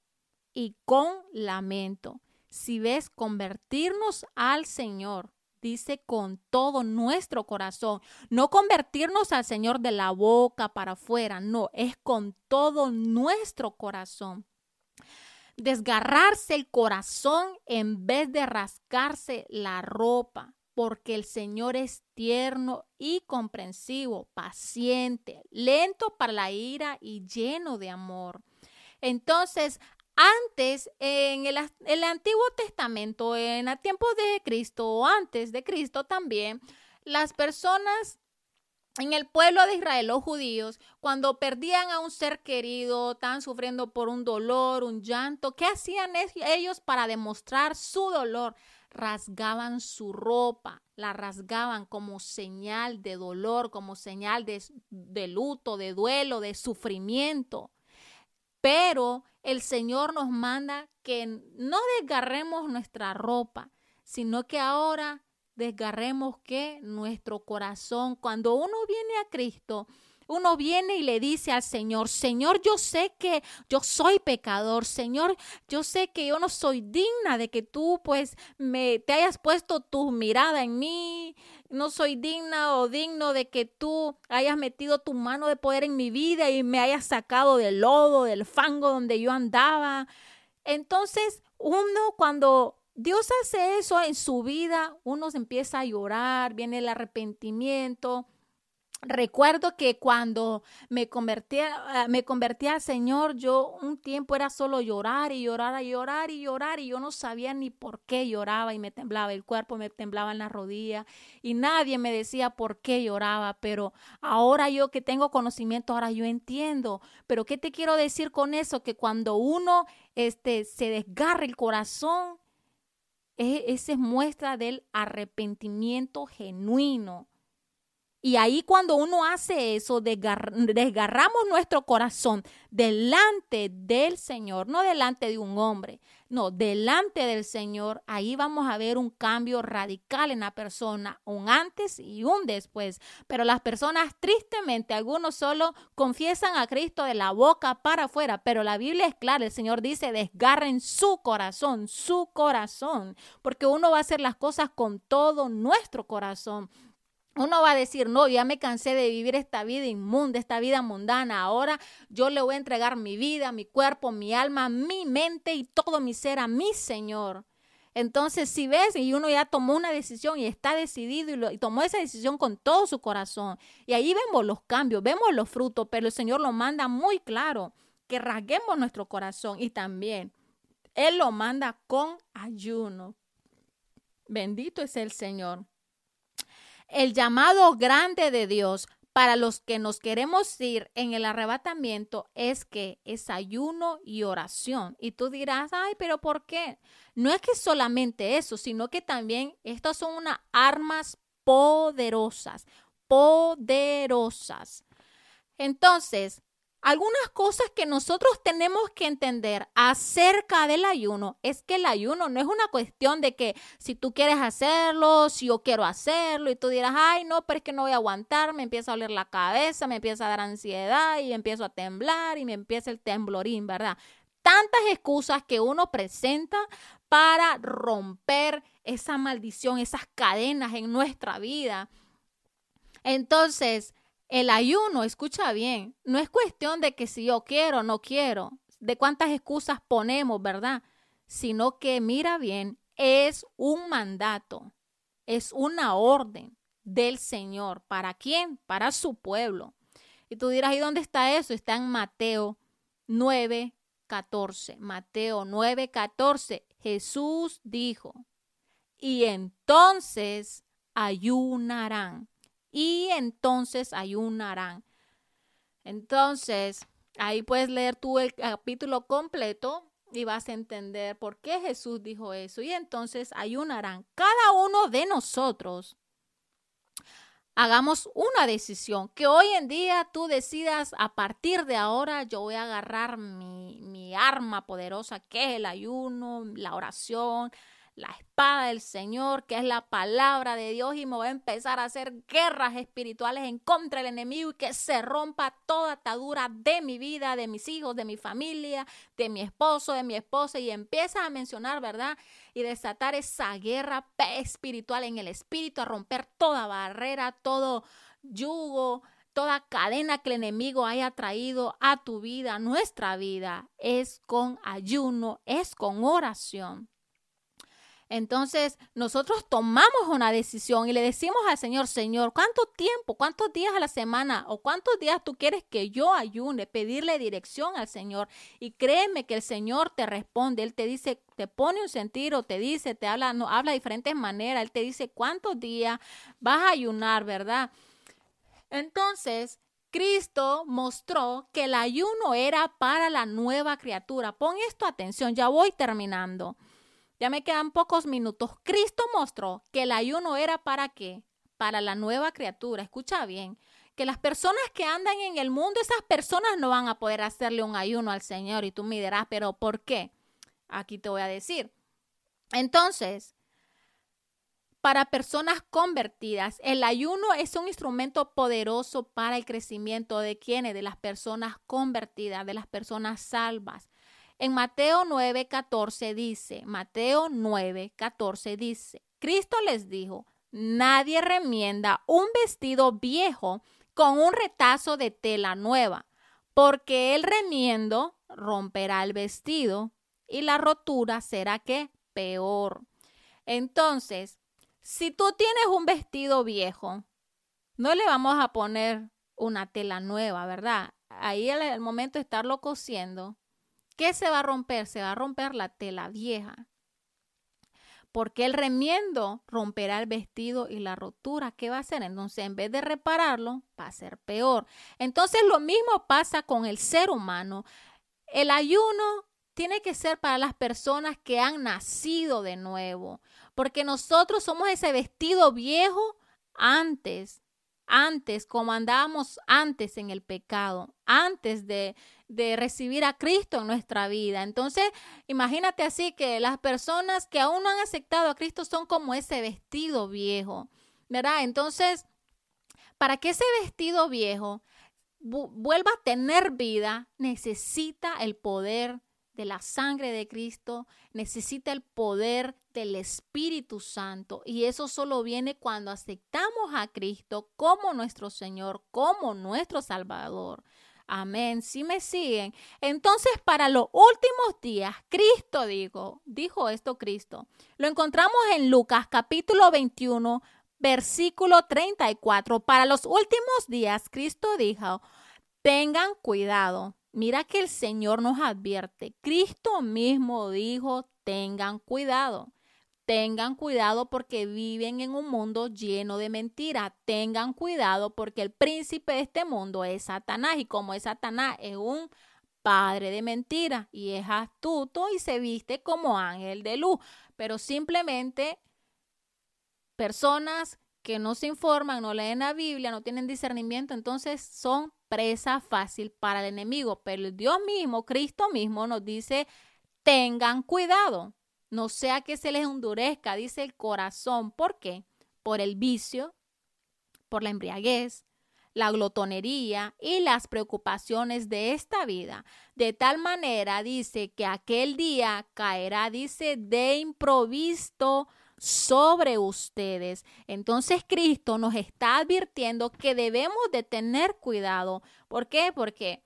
y con lamento. Si ves convertirnos al Señor, dice con todo nuestro corazón, no convertirnos al Señor de la boca para afuera, no, es con todo nuestro corazón. Desgarrarse el corazón en vez de rascarse la ropa porque el Señor es tierno y comprensivo, paciente, lento para la ira y lleno de amor. Entonces, antes, en el, Antiguo Testamento, en el tiempo de Cristo o antes de Cristo también, las personas en el pueblo de Israel, los judíos, cuando perdían a un ser querido, estaban sufriendo por un dolor, un llanto, ¿qué hacían ellos para demostrar su dolor? rasgaban su ropa, la rasgaban como señal de dolor, como señal de, luto, de duelo, de sufrimiento. Pero el Señor nos manda que no desgarremos nuestra ropa, sino que ahora desgarremos que nuestro corazón, cuando uno viene a Cristo, uno viene y le dice al Señor, Señor, yo sé que yo soy pecador, Señor, yo sé que yo no soy digna de que tú pues me te hayas puesto tu mirada en mí, no soy digna o digno de que tú hayas metido tu mano de poder en mi vida y me hayas sacado del lodo, del fango donde yo andaba. Entonces, uno cuando Dios hace eso en su vida, uno se empieza a llorar, viene el arrepentimiento, Recuerdo que cuando me convertí, me convertí al Señor, yo un tiempo era solo llorar y llorar y llorar y llorar y yo no sabía ni por qué lloraba y me temblaba el cuerpo, me temblaba en la rodilla y nadie me decía por qué lloraba, pero ahora yo que tengo conocimiento, ahora yo entiendo. Pero ¿qué te quiero decir con eso? Que cuando uno este, se desgarra el corazón, e, esa es muestra del arrepentimiento genuino y ahí cuando uno hace eso, desgarramos nuestro corazón delante del Señor, no delante de un hombre, no, delante del Señor, ahí vamos a ver un cambio radical en la persona, un antes y un después. Pero las personas, tristemente, algunos solo confiesan a Cristo de la boca para afuera, pero la Biblia es clara, el Señor dice, desgarren su corazón, su corazón, porque uno va a hacer las cosas con todo nuestro corazón. Uno va a decir, no, ya me cansé de vivir esta vida inmunda, esta vida mundana. Ahora yo le voy a entregar mi vida, mi cuerpo, mi alma, mi mente y todo mi ser a mi Señor. Entonces, si ves y uno ya tomó una decisión y está decidido y, tomó esa decisión con todo su corazón, y ahí vemos los cambios, vemos los frutos, pero el Señor lo manda muy claro, que rasguemos nuestro corazón y también Él lo manda con ayuno. Bendito es el Señor. El llamado grande de Dios para los que nos queremos ir en el arrebatamiento es que es ayuno y oración. Y tú dirás, ay, pero ¿por qué? No es que solamente eso, sino que también estas son unas armas poderosas, poderosas. Entonces, algunas cosas que nosotros tenemos que entender acerca del ayuno es que el ayuno no es una cuestión de que si tú quieres hacerlo, si yo quiero hacerlo y tú dirás, ay, no, pero es que no voy a aguantar, me empieza a oler la cabeza, me empieza a dar ansiedad y empiezo a temblar y me empieza el temblorín, ¿verdad? Tantas excusas que uno presenta para romper esa maldición, esas cadenas en nuestra vida. Entonces, el ayuno, escucha bien, no es cuestión de que si yo quiero o no quiero, de cuántas excusas ponemos, ¿verdad? Sino que mira bien, es un mandato, es una orden del Señor. ¿Para quién? Para su pueblo. Y tú dirás, ¿y dónde está eso? Está en Mateo 9, 14. Mateo 9, 14. Jesús dijo, y entonces ayunarán y entonces ayunarán. Entonces, ahí puedes leer tú el capítulo completo y vas a entender por qué Jesús dijo eso. Y entonces ayunarán. Cada uno de nosotros hagamos una decisión, que hoy en día tú decidas a partir de ahora yo voy a agarrar mi, mi arma poderosa, que es el ayuno, la oración, la espada del Señor, que es la palabra de Dios, y me voy a empezar a hacer guerras espirituales en contra del enemigo y que se rompa toda atadura de mi vida, de mis hijos, de mi familia, de mi esposo, de mi esposa, y empieza a mencionar, ¿verdad? Y desatar esa guerra espiritual en el espíritu, a romper toda barrera, todo yugo, toda cadena que el enemigo haya traído a tu vida, a nuestra vida, es con ayuno, es con oración. Entonces nosotros tomamos una decisión y le decimos al Señor, Señor, ¿cuánto tiempo, cuántos días a la semana o cuántos días tú quieres que yo ayune? Pedirle dirección al Señor. Y créeme que el Señor te responde. Él te dice, te pone un sentido, te dice, te habla, no, habla de diferentes maneras. Él te dice cuántos días vas a ayunar, ¿verdad? Entonces, Cristo mostró que el ayuno era para la nueva criatura. Pon esto atención, ya voy terminando. Ya me quedan pocos minutos. Cristo mostró que el ayuno era para qué? Para la nueva criatura. Escucha bien. Que las personas que andan en el mundo, esas personas no van a poder hacerle un ayuno al Señor. Y tú me dirás, pero ¿por qué? Aquí te voy a decir. Entonces, para personas convertidas. El ayuno es un instrumento poderoso para el crecimiento de quienes, de las personas convertidas, de las personas salvas. En Mateo 9:14 dice, Mateo 9:14 dice, Cristo les dijo, nadie remienda un vestido viejo con un retazo de tela nueva, porque el remiendo romperá el vestido y la rotura será que peor. Entonces, si tú tienes un vestido viejo, no le vamos a poner una tela nueva, ¿verdad? Ahí el momento de estarlo cosiendo, ¿qué se va a romper? Se va a romper la tela vieja. Porque el remiendo romperá el vestido y la rotura, ¿qué va a hacer? Entonces, en vez de repararlo, va a ser peor. Entonces, lo mismo pasa con el ser humano. El ayuno tiene que ser para las personas que han nacido de nuevo porque nosotros somos ese vestido viejo antes, antes, como andábamos antes en el pecado, antes de, de recibir a Cristo en nuestra vida. Entonces, imagínate así que las personas que aún no han aceptado a Cristo son como ese vestido viejo, ¿verdad? Entonces, para que ese vestido viejo vuelva a tener vida, necesita el poder de la sangre de Cristo, necesita el poder del Espíritu Santo y eso solo viene cuando aceptamos a Cristo como nuestro Señor, como nuestro Salvador. Amén. Si me siguen. Entonces, para los últimos días, Cristo dijo, dijo esto Cristo. Lo encontramos en Lucas capítulo 21, versículo 34. Para los últimos días, Cristo dijo, tengan cuidado Mira que el Señor nos advierte. Cristo mismo dijo, tengan cuidado. Tengan cuidado porque viven en un mundo lleno de mentiras. Tengan cuidado porque el príncipe de este mundo es Satanás y como es Satanás es un padre de mentiras y es astuto y se viste como ángel de luz. Pero simplemente personas que no se informan, no leen la Biblia, no tienen discernimiento, entonces son fácil para el enemigo. Pero Dios mismo, Cristo mismo nos dice, tengan cuidado, no sea que se les endurezca, dice el corazón. ¿Por qué? Por el vicio, por la embriaguez, la glotonería y las preocupaciones de esta vida. De tal manera, dice, que aquel día caerá, dice, de improviso sobre ustedes. Entonces Cristo nos está advirtiendo que debemos de tener cuidado. ¿Por qué? Porque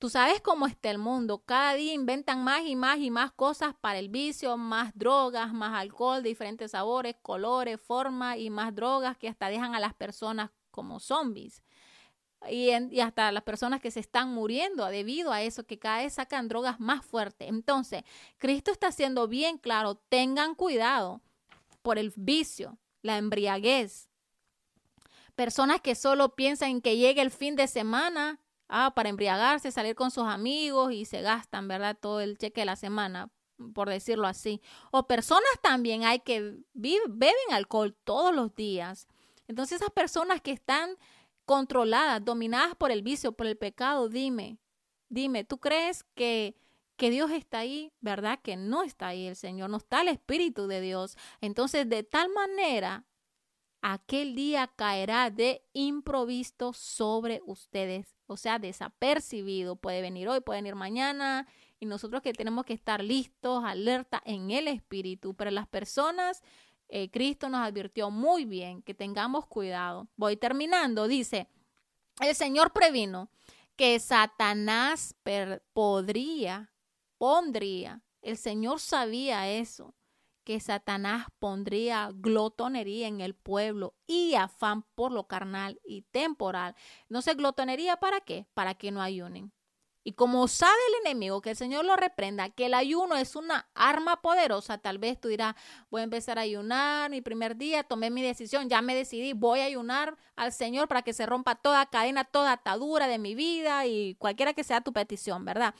tú sabes cómo está el mundo. Cada día inventan más y más y más cosas para el vicio, más drogas, más alcohol, diferentes sabores, colores, formas y más drogas que hasta dejan a las personas como zombies. Y, y, hasta las personas que se están muriendo debido a eso, que cada vez sacan drogas más fuertes. Entonces, Cristo está haciendo bien claro, tengan cuidado por el vicio, la embriaguez. Personas que solo piensan en que llegue el fin de semana ah, para embriagarse, salir con sus amigos y se gastan, ¿verdad? Todo el cheque de la semana, por decirlo así. O personas también hay que beben alcohol todos los días. Entonces esas personas que están controladas, dominadas por el vicio, por el pecado, dime, dime, ¿tú crees que que Dios está ahí, ¿verdad? Que no está ahí el Señor, no está el Espíritu de Dios. Entonces, de tal manera, aquel día caerá de improviso sobre ustedes, o sea, desapercibido. Puede venir hoy, puede venir mañana, y nosotros que tenemos que estar listos, alerta en el Espíritu. Pero las personas, eh, Cristo nos advirtió muy bien que tengamos cuidado. Voy terminando, dice, el Señor previno que Satanás podría, pondría, el Señor sabía eso, que Satanás pondría glotonería en el pueblo y afán por lo carnal y temporal. No sé, glotonería para qué? Para que no ayunen. Y como sabe el enemigo que el Señor lo reprenda, que el ayuno es una arma poderosa, tal vez tú dirás, voy a empezar a ayunar mi primer día, tomé mi decisión, ya me decidí, voy a ayunar al Señor para que se rompa toda cadena, toda atadura de mi vida y cualquiera que sea tu petición, ¿verdad?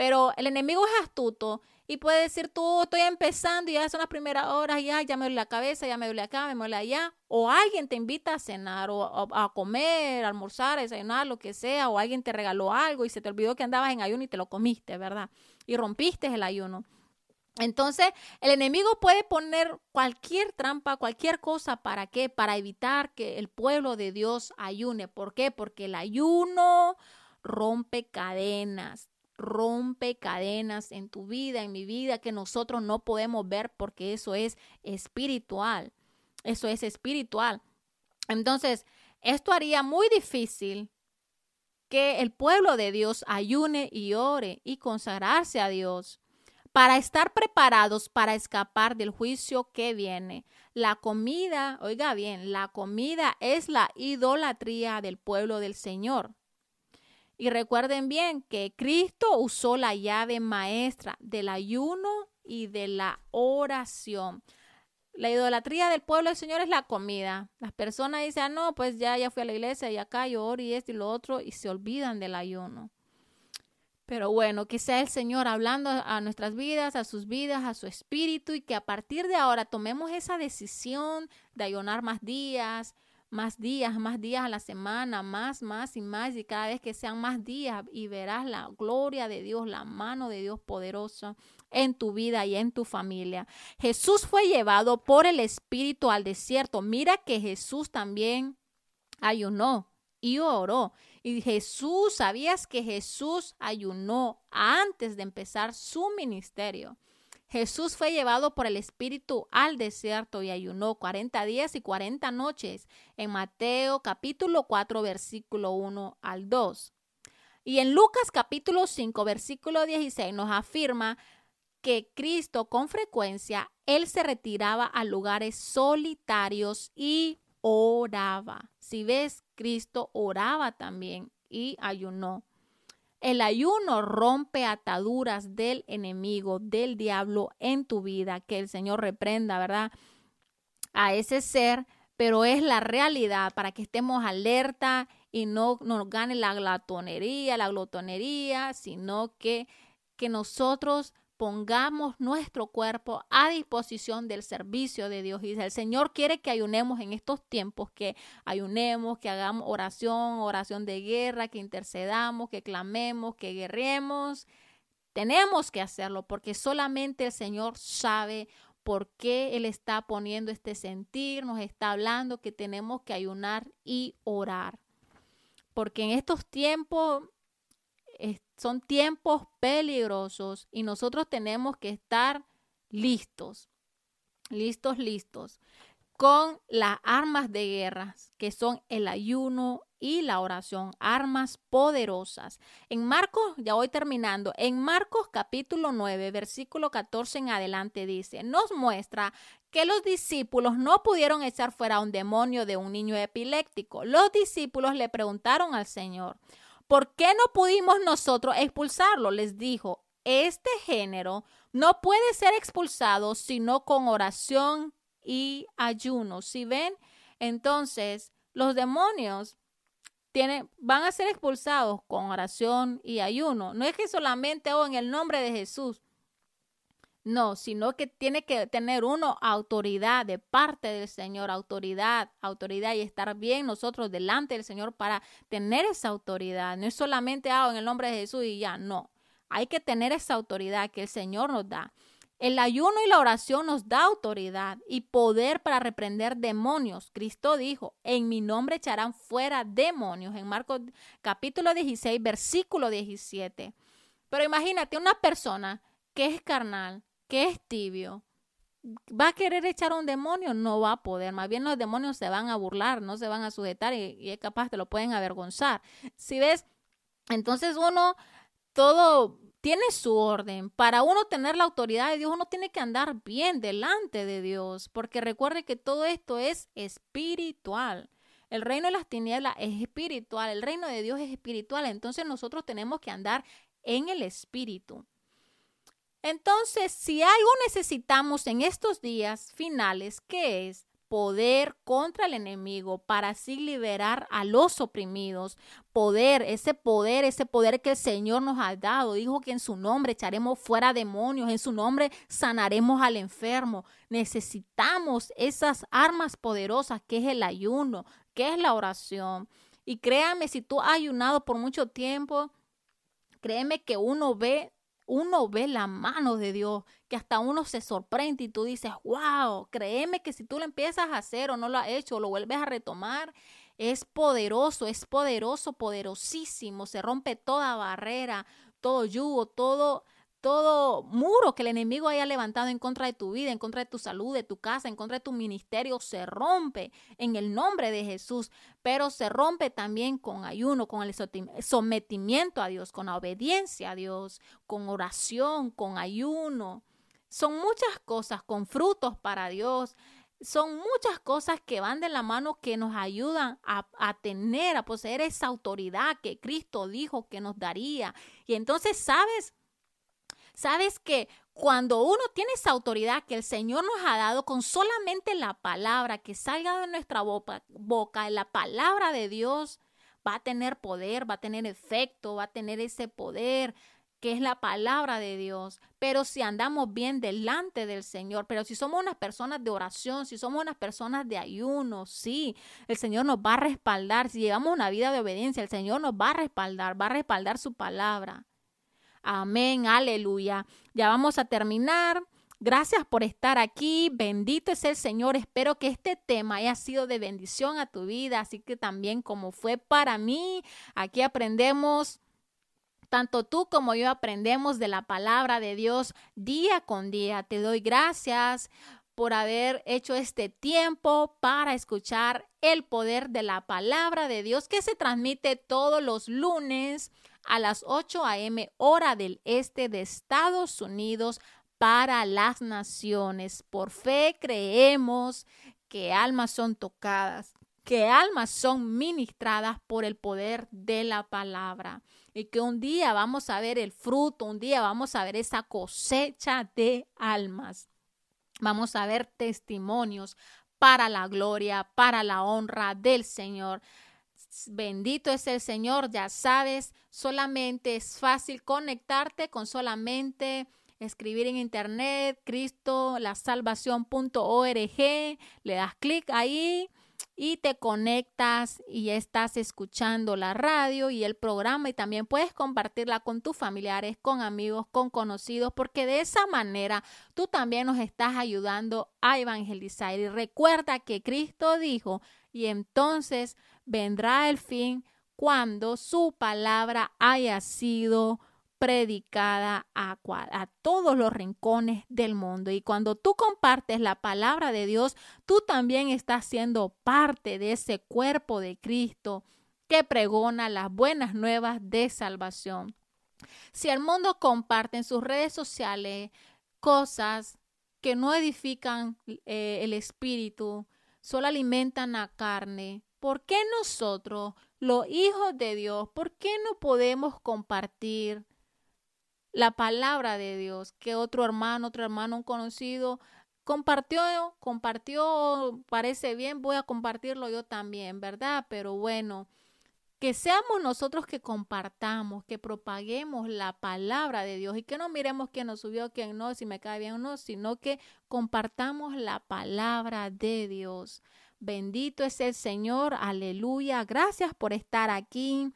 Pero el enemigo es astuto y puede decir tú, estoy empezando y ya son las primeras horas, ya, ya me duele la cabeza, ya me duele acá, me duele allá. O alguien te invita a cenar o a, comer, a almorzar, a desayunar, lo que sea. O alguien te regaló algo y se te olvidó que andabas en ayuno y te lo comiste, ¿verdad? Y rompiste el ayuno. Entonces, el enemigo puede poner cualquier trampa, cualquier cosa, ¿para qué? Para evitar que el pueblo de Dios ayune. ¿Por qué? Porque el ayuno rompe cadenas, rompe cadenas en tu vida, en mi vida, que nosotros no podemos ver porque eso es espiritual. Eso es espiritual. Entonces, esto haría muy difícil que el pueblo de Dios ayune y ore y consagrarse a Dios para estar preparados para escapar del juicio que viene. La comida, oiga bien, la comida es la idolatría del pueblo del Señor. Y recuerden bien que Cristo usó la llave maestra del ayuno y de la oración. La idolatría del pueblo del Señor es la comida. Las personas dicen, ah, no, pues ya, ya fui a la iglesia y acá yo oro y esto y lo otro y se olvidan del ayuno. Pero bueno, que sea el Señor hablando a nuestras vidas, a sus vidas, a su espíritu y que a partir de ahora tomemos esa decisión de ayunar más días, más días, más días a la semana, más, más y más, y cada vez que sean más días y verás la gloria de Dios, la mano de Dios poderosa en tu vida y en tu familia. Jesús fue llevado por el Espíritu al desierto. Mira que Jesús también ayunó y oró. Y Jesús, ¿sabías que Jesús ayunó antes de empezar su ministerio? Jesús fue llevado por el Espíritu al desierto y ayunó 40 días y 40 noches en Mateo capítulo 4 versículo 1 al 2. Y en Lucas capítulo 5 versículo 16 nos afirma que Cristo con frecuencia, él se retiraba a lugares solitarios y oraba. Si ves, Cristo oraba también y ayunó. El ayuno rompe ataduras del enemigo, del diablo en tu vida. Que el Señor reprenda, ¿verdad? A ese ser, pero es la realidad para que estemos alerta y no nos gane la glatonería, la glotonería, sino que, que nosotros pongamos nuestro cuerpo a disposición del servicio de Dios. Y el Señor quiere que ayunemos en estos tiempos, que ayunemos, que hagamos oración, oración de guerra, que intercedamos, que clamemos, que guerremos. Tenemos que hacerlo porque solamente el Señor sabe por qué Él está poniendo este sentir, nos está hablando que tenemos que ayunar y orar. Porque en estos tiempos son tiempos peligrosos y nosotros tenemos que estar listos, listos, listos, con las armas de guerra, que son el ayuno y la oración, armas poderosas. En Marcos, ya voy terminando, en Marcos capítulo 9, versículo 14 en adelante dice, nos muestra que los discípulos no pudieron echar fuera un demonio de un niño epiléptico. Los discípulos le preguntaron al Señor, ¿por qué no pudimos nosotros expulsarlo? Les dijo, este género no puede ser expulsado sino con oración y ayuno. Si ven, entonces los demonios van a ser expulsados con oración y ayuno. No es que solamente o oh, en el nombre de Jesús. No, sino que tiene que tener uno autoridad de parte del Señor, autoridad, autoridad y estar bien nosotros delante del Señor para tener esa autoridad. No es solamente ah, en el nombre de Jesús y ya, no. Hay que tener esa autoridad que el Señor nos da. El ayuno y la oración nos da autoridad y poder para reprender demonios. Cristo dijo, en mi nombre echarán fuera demonios, en Marcos capítulo 16, versículo 17. Pero imagínate una persona que es carnal, que es tibio, ¿Va a querer echar un demonio? No va a poder. Más bien los demonios se van a burlar, no se van a sujetar y, y es capaz te lo pueden avergonzar. Si ves, entonces uno todo tiene su orden. Para uno tener la autoridad de Dios, uno tiene que andar bien delante de Dios, porque recuerde que todo esto es espiritual. El reino de las tinieblas es espiritual, el reino de Dios es espiritual, entonces nosotros tenemos que andar en el espíritu. Entonces, si algo necesitamos en estos días finales, ¿qué es? poder contra el enemigo para así liberar a los oprimidos. Poder, ese poder, ese poder que el Señor nos ha dado. Dijo que en su nombre echaremos fuera demonios, en su nombre sanaremos al enfermo. Necesitamos esas armas poderosas que es el ayuno, que es la oración. Y créame, si tú has ayunado por mucho tiempo, créeme que uno ve uno ve la mano de Dios, que hasta uno se sorprende y tú dices, wow, créeme que si tú lo empiezas a hacer o no lo has hecho o lo vuelves a retomar, es poderoso, es poderoso, poderosísimo, se rompe toda barrera, todo yugo, todo, todo muro que el enemigo haya levantado en contra de tu vida, en contra de tu salud, de tu casa, en contra de tu ministerio, se rompe en el nombre de Jesús, pero se rompe también con ayuno, con el sometimiento a Dios, con la obediencia a Dios, con oración, con ayuno. Son muchas cosas, con frutos para Dios. Son muchas cosas que van de la mano que nos ayudan a, a tener, a poseer esa autoridad que Cristo dijo que nos daría. Y entonces, ¿sabes? Sabes que cuando uno tiene esa autoridad que el Señor nos ha dado con solamente la palabra que salga de nuestra boca, boca la palabra de Dios va a tener poder, va a tener efecto, va a tener ese poder que es la palabra de Dios. Pero si andamos bien delante del Señor, pero si somos unas personas de oración, si somos unas personas de ayuno, sí, el Señor nos va a respaldar. Si llevamos una vida de obediencia, el Señor nos va a respaldar, va a respaldar su palabra. Amén, aleluya. Ya vamos a terminar. Gracias por estar aquí. Bendito es el Señor. Espero que este tema haya sido de bendición a tu vida, así que también como fue para mí, aquí aprendemos. Tanto tú como yo aprendemos de la palabra de Dios día con día. Te doy gracias por haber hecho este tiempo para escuchar el poder de la palabra de Dios que se transmite todos los lunes a las 8 a.m. hora del este de Estados Unidos para las naciones. Por fe creemos que almas son tocadas, que almas son ministradas por el poder de la palabra y que un día vamos a ver el fruto, un día vamos a ver esa cosecha de almas. Vamos a ver testimonios para la gloria, para la honra del Señor. Bendito es el Señor, ya sabes, solamente es fácil conectarte con solamente escribir en internet, Cristo, la salvación.org, le das clic ahí y te conectas y estás escuchando la radio y el programa y también puedes compartirla con tus familiares, con amigos, con conocidos, porque de esa manera tú también nos estás ayudando a evangelizar. Y recuerda que Cristo dijo, y entonces vendrá el fin cuando su palabra haya sido predicada a, todos los rincones del mundo. Y cuando tú compartes la palabra de Dios, tú también estás siendo parte de ese cuerpo de Cristo que pregona las buenas nuevas de salvación. Si el mundo comparte en sus redes sociales cosas que no edifican eh, el espíritu, solo alimentan la carne, ¿por qué nosotros, los hijos de Dios, por qué no podemos compartir la palabra de Dios que otro hermano, otro hermano, un conocido compartió, compartió, parece bien, voy a compartirlo yo también, ¿verdad? Pero bueno, que seamos nosotros que compartamos, que propaguemos la palabra de Dios y que no miremos quién nos subió, quién no, si me cae bien o no, sino que compartamos la palabra de Dios. Bendito es el Señor, aleluya. Gracias por estar aquí.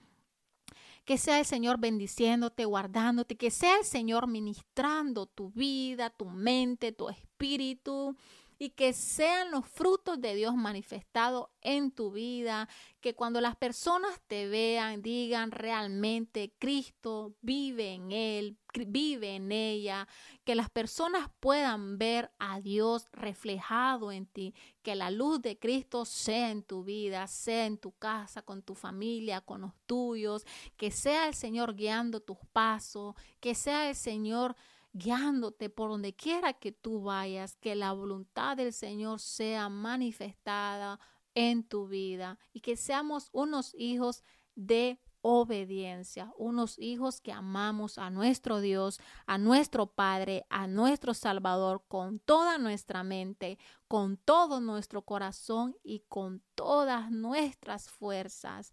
que sea el Señor bendiciéndote, guardándote, que sea el Señor ministrando tu vida, tu mente, tu espíritu y que sean los frutos de Dios manifestados en tu vida, que cuando las personas te vean digan realmente Cristo vive en él, vive en ella, que las personas puedan ver a Dios reflejado en ti, que la luz de Cristo sea en tu vida, sea en tu casa, con tu familia, con los tuyos, que sea el Señor guiando tus pasos, que sea el Señor guiándote por donde quiera que tú vayas, que la voluntad del Señor sea manifestada en tu vida y que seamos unos hijos de obediencia, unos hijos que amamos a nuestro Dios, a nuestro Padre, a nuestro Salvador con toda nuestra mente, con todo nuestro corazón y con todas nuestras fuerzas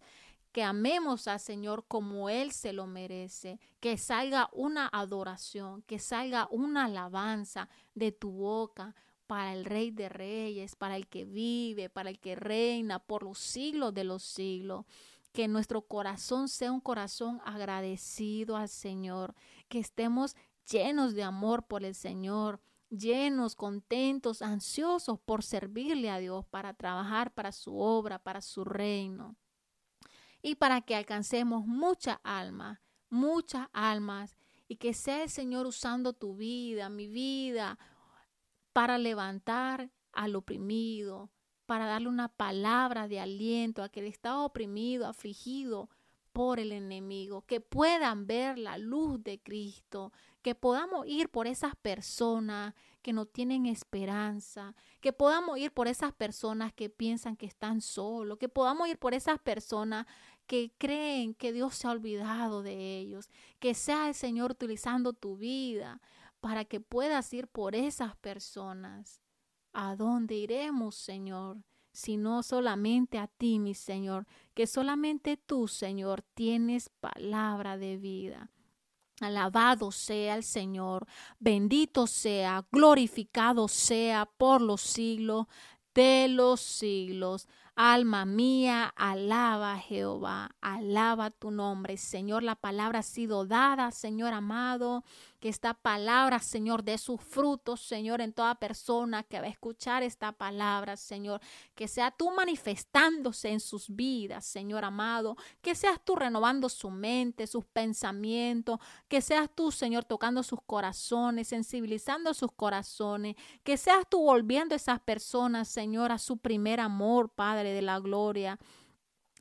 que amemos al Señor como Él se lo merece, que salga una adoración, que salga una alabanza de tu boca para el Rey de Reyes, para el que vive, para el que reina por los siglos de los siglos. Que nuestro corazón sea un corazón agradecido al Señor, que estemos llenos de amor por el Señor, llenos, contentos, ansiosos por servirle a Dios, para trabajar para su obra, para su reino y para que alcancemos muchas almas, muchas almas, y que sea el Señor usando tu vida, mi vida, para levantar al oprimido, para darle una palabra de aliento a aquel está oprimido, afligido por el enemigo, que puedan ver la luz de Cristo, que podamos ir por esas personas que no tienen esperanza, que podamos ir por esas personas que piensan que están solos, que podamos ir por esas personas que creen que Dios se ha olvidado de ellos, que sea el Señor utilizando tu vida para que puedas ir por esas personas. ¿A dónde iremos, Señor? Si no solamente a ti, mi Señor, que solamente tú, Señor, tienes palabra de vida. Alabado sea el Señor, bendito sea, glorificado sea por los siglos de los siglos. Alma mía, alaba Jehová, alaba tu nombre. Señor, la palabra ha sido dada, Señor amado que esta palabra, Señor, dé sus frutos, Señor, en toda persona que va a escuchar esta palabra, Señor, que sea tú manifestándose en sus vidas, Señor amado, que seas tú renovando su mente, sus pensamientos, que seas tú, Señor, tocando sus corazones, sensibilizando sus corazones, que seas tú volviendo a esas personas, Señor, a su primer amor, Padre de la gloria.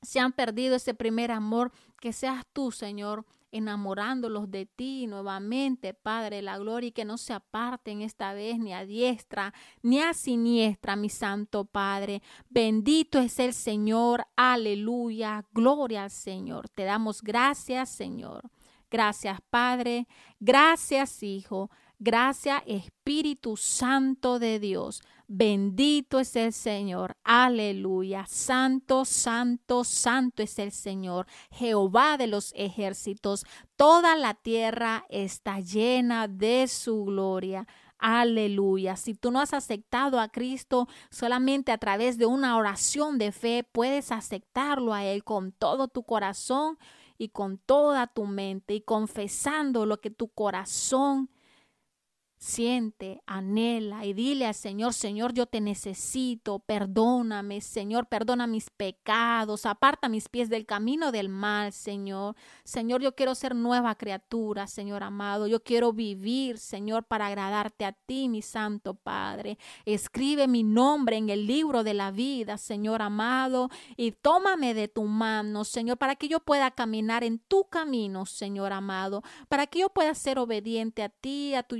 Se han perdido ese primer amor, que seas tú, Señor, enamorándolos de ti nuevamente, Padre la gloria, y que no se aparten esta vez ni a diestra ni a siniestra, mi Santo Padre. Bendito es el Señor, aleluya, gloria al Señor. Te damos gracias, Señor. Gracias, Padre. Gracias, Hijo. Gracias Espíritu Santo de Dios. Bendito es el Señor. Aleluya. Santo, santo, santo es el Señor. Jehová de los ejércitos. Toda la tierra está llena de su gloria. Aleluya. Si tú no has aceptado a Cristo solamente a través de una oración de fe, puedes aceptarlo a Él con todo tu corazón y con toda tu mente y confesando lo que tu corazón Siente, anhela y dile al Señor, Señor, yo te necesito, perdóname, Señor, perdona mis pecados, aparta mis pies del camino del mal, Señor. Señor, yo quiero ser nueva criatura, Señor amado. Yo quiero vivir, Señor, para agradarte a ti, mi Santo Padre. Escribe mi nombre en el libro de la vida, Señor amado, y tómame de tu mano, Señor, para que yo pueda caminar en tu camino, Señor amado, para que yo pueda ser obediente a ti, a tu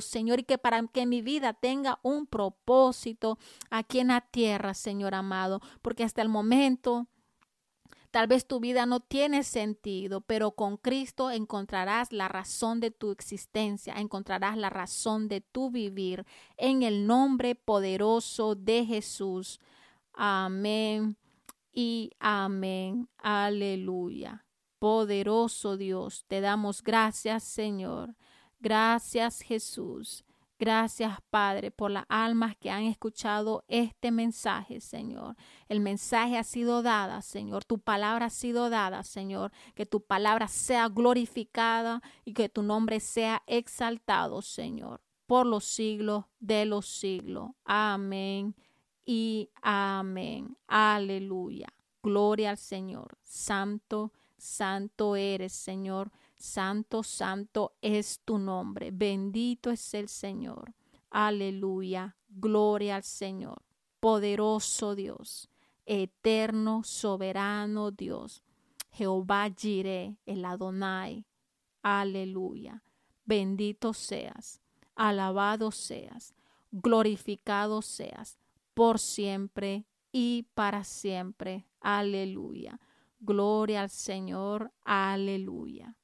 Señor, y que para que mi vida tenga un propósito aquí en la tierra, Señor amado, porque hasta el momento Tal vez tu vida no tiene sentido, pero con Cristo encontrarás la razón de tu existencia, encontrarás la razón de tu vivir en el nombre poderoso de Jesús. Amén y amén. Aleluya. Poderoso Dios, te damos gracias, Señor. Gracias Jesús. Gracias, Padre, por las almas que han escuchado este mensaje, Señor. El mensaje ha sido dada, Señor. Tu palabra ha sido dada, Señor. Que tu palabra sea glorificada y que tu nombre sea exaltado, Señor, por los siglos de los siglos. Amén y amén. Aleluya. Gloria al Señor. Santo, santo eres, Señor. Santo, santo es tu nombre. Bendito es el Señor. Aleluya. Gloria al Señor. Poderoso Dios. Eterno, soberano Dios. Jehová Jireh, el Adonai. Aleluya. Bendito seas. Alabado seas. Glorificado seas. Por siempre y para siempre. Aleluya. Gloria al Señor. Aleluya.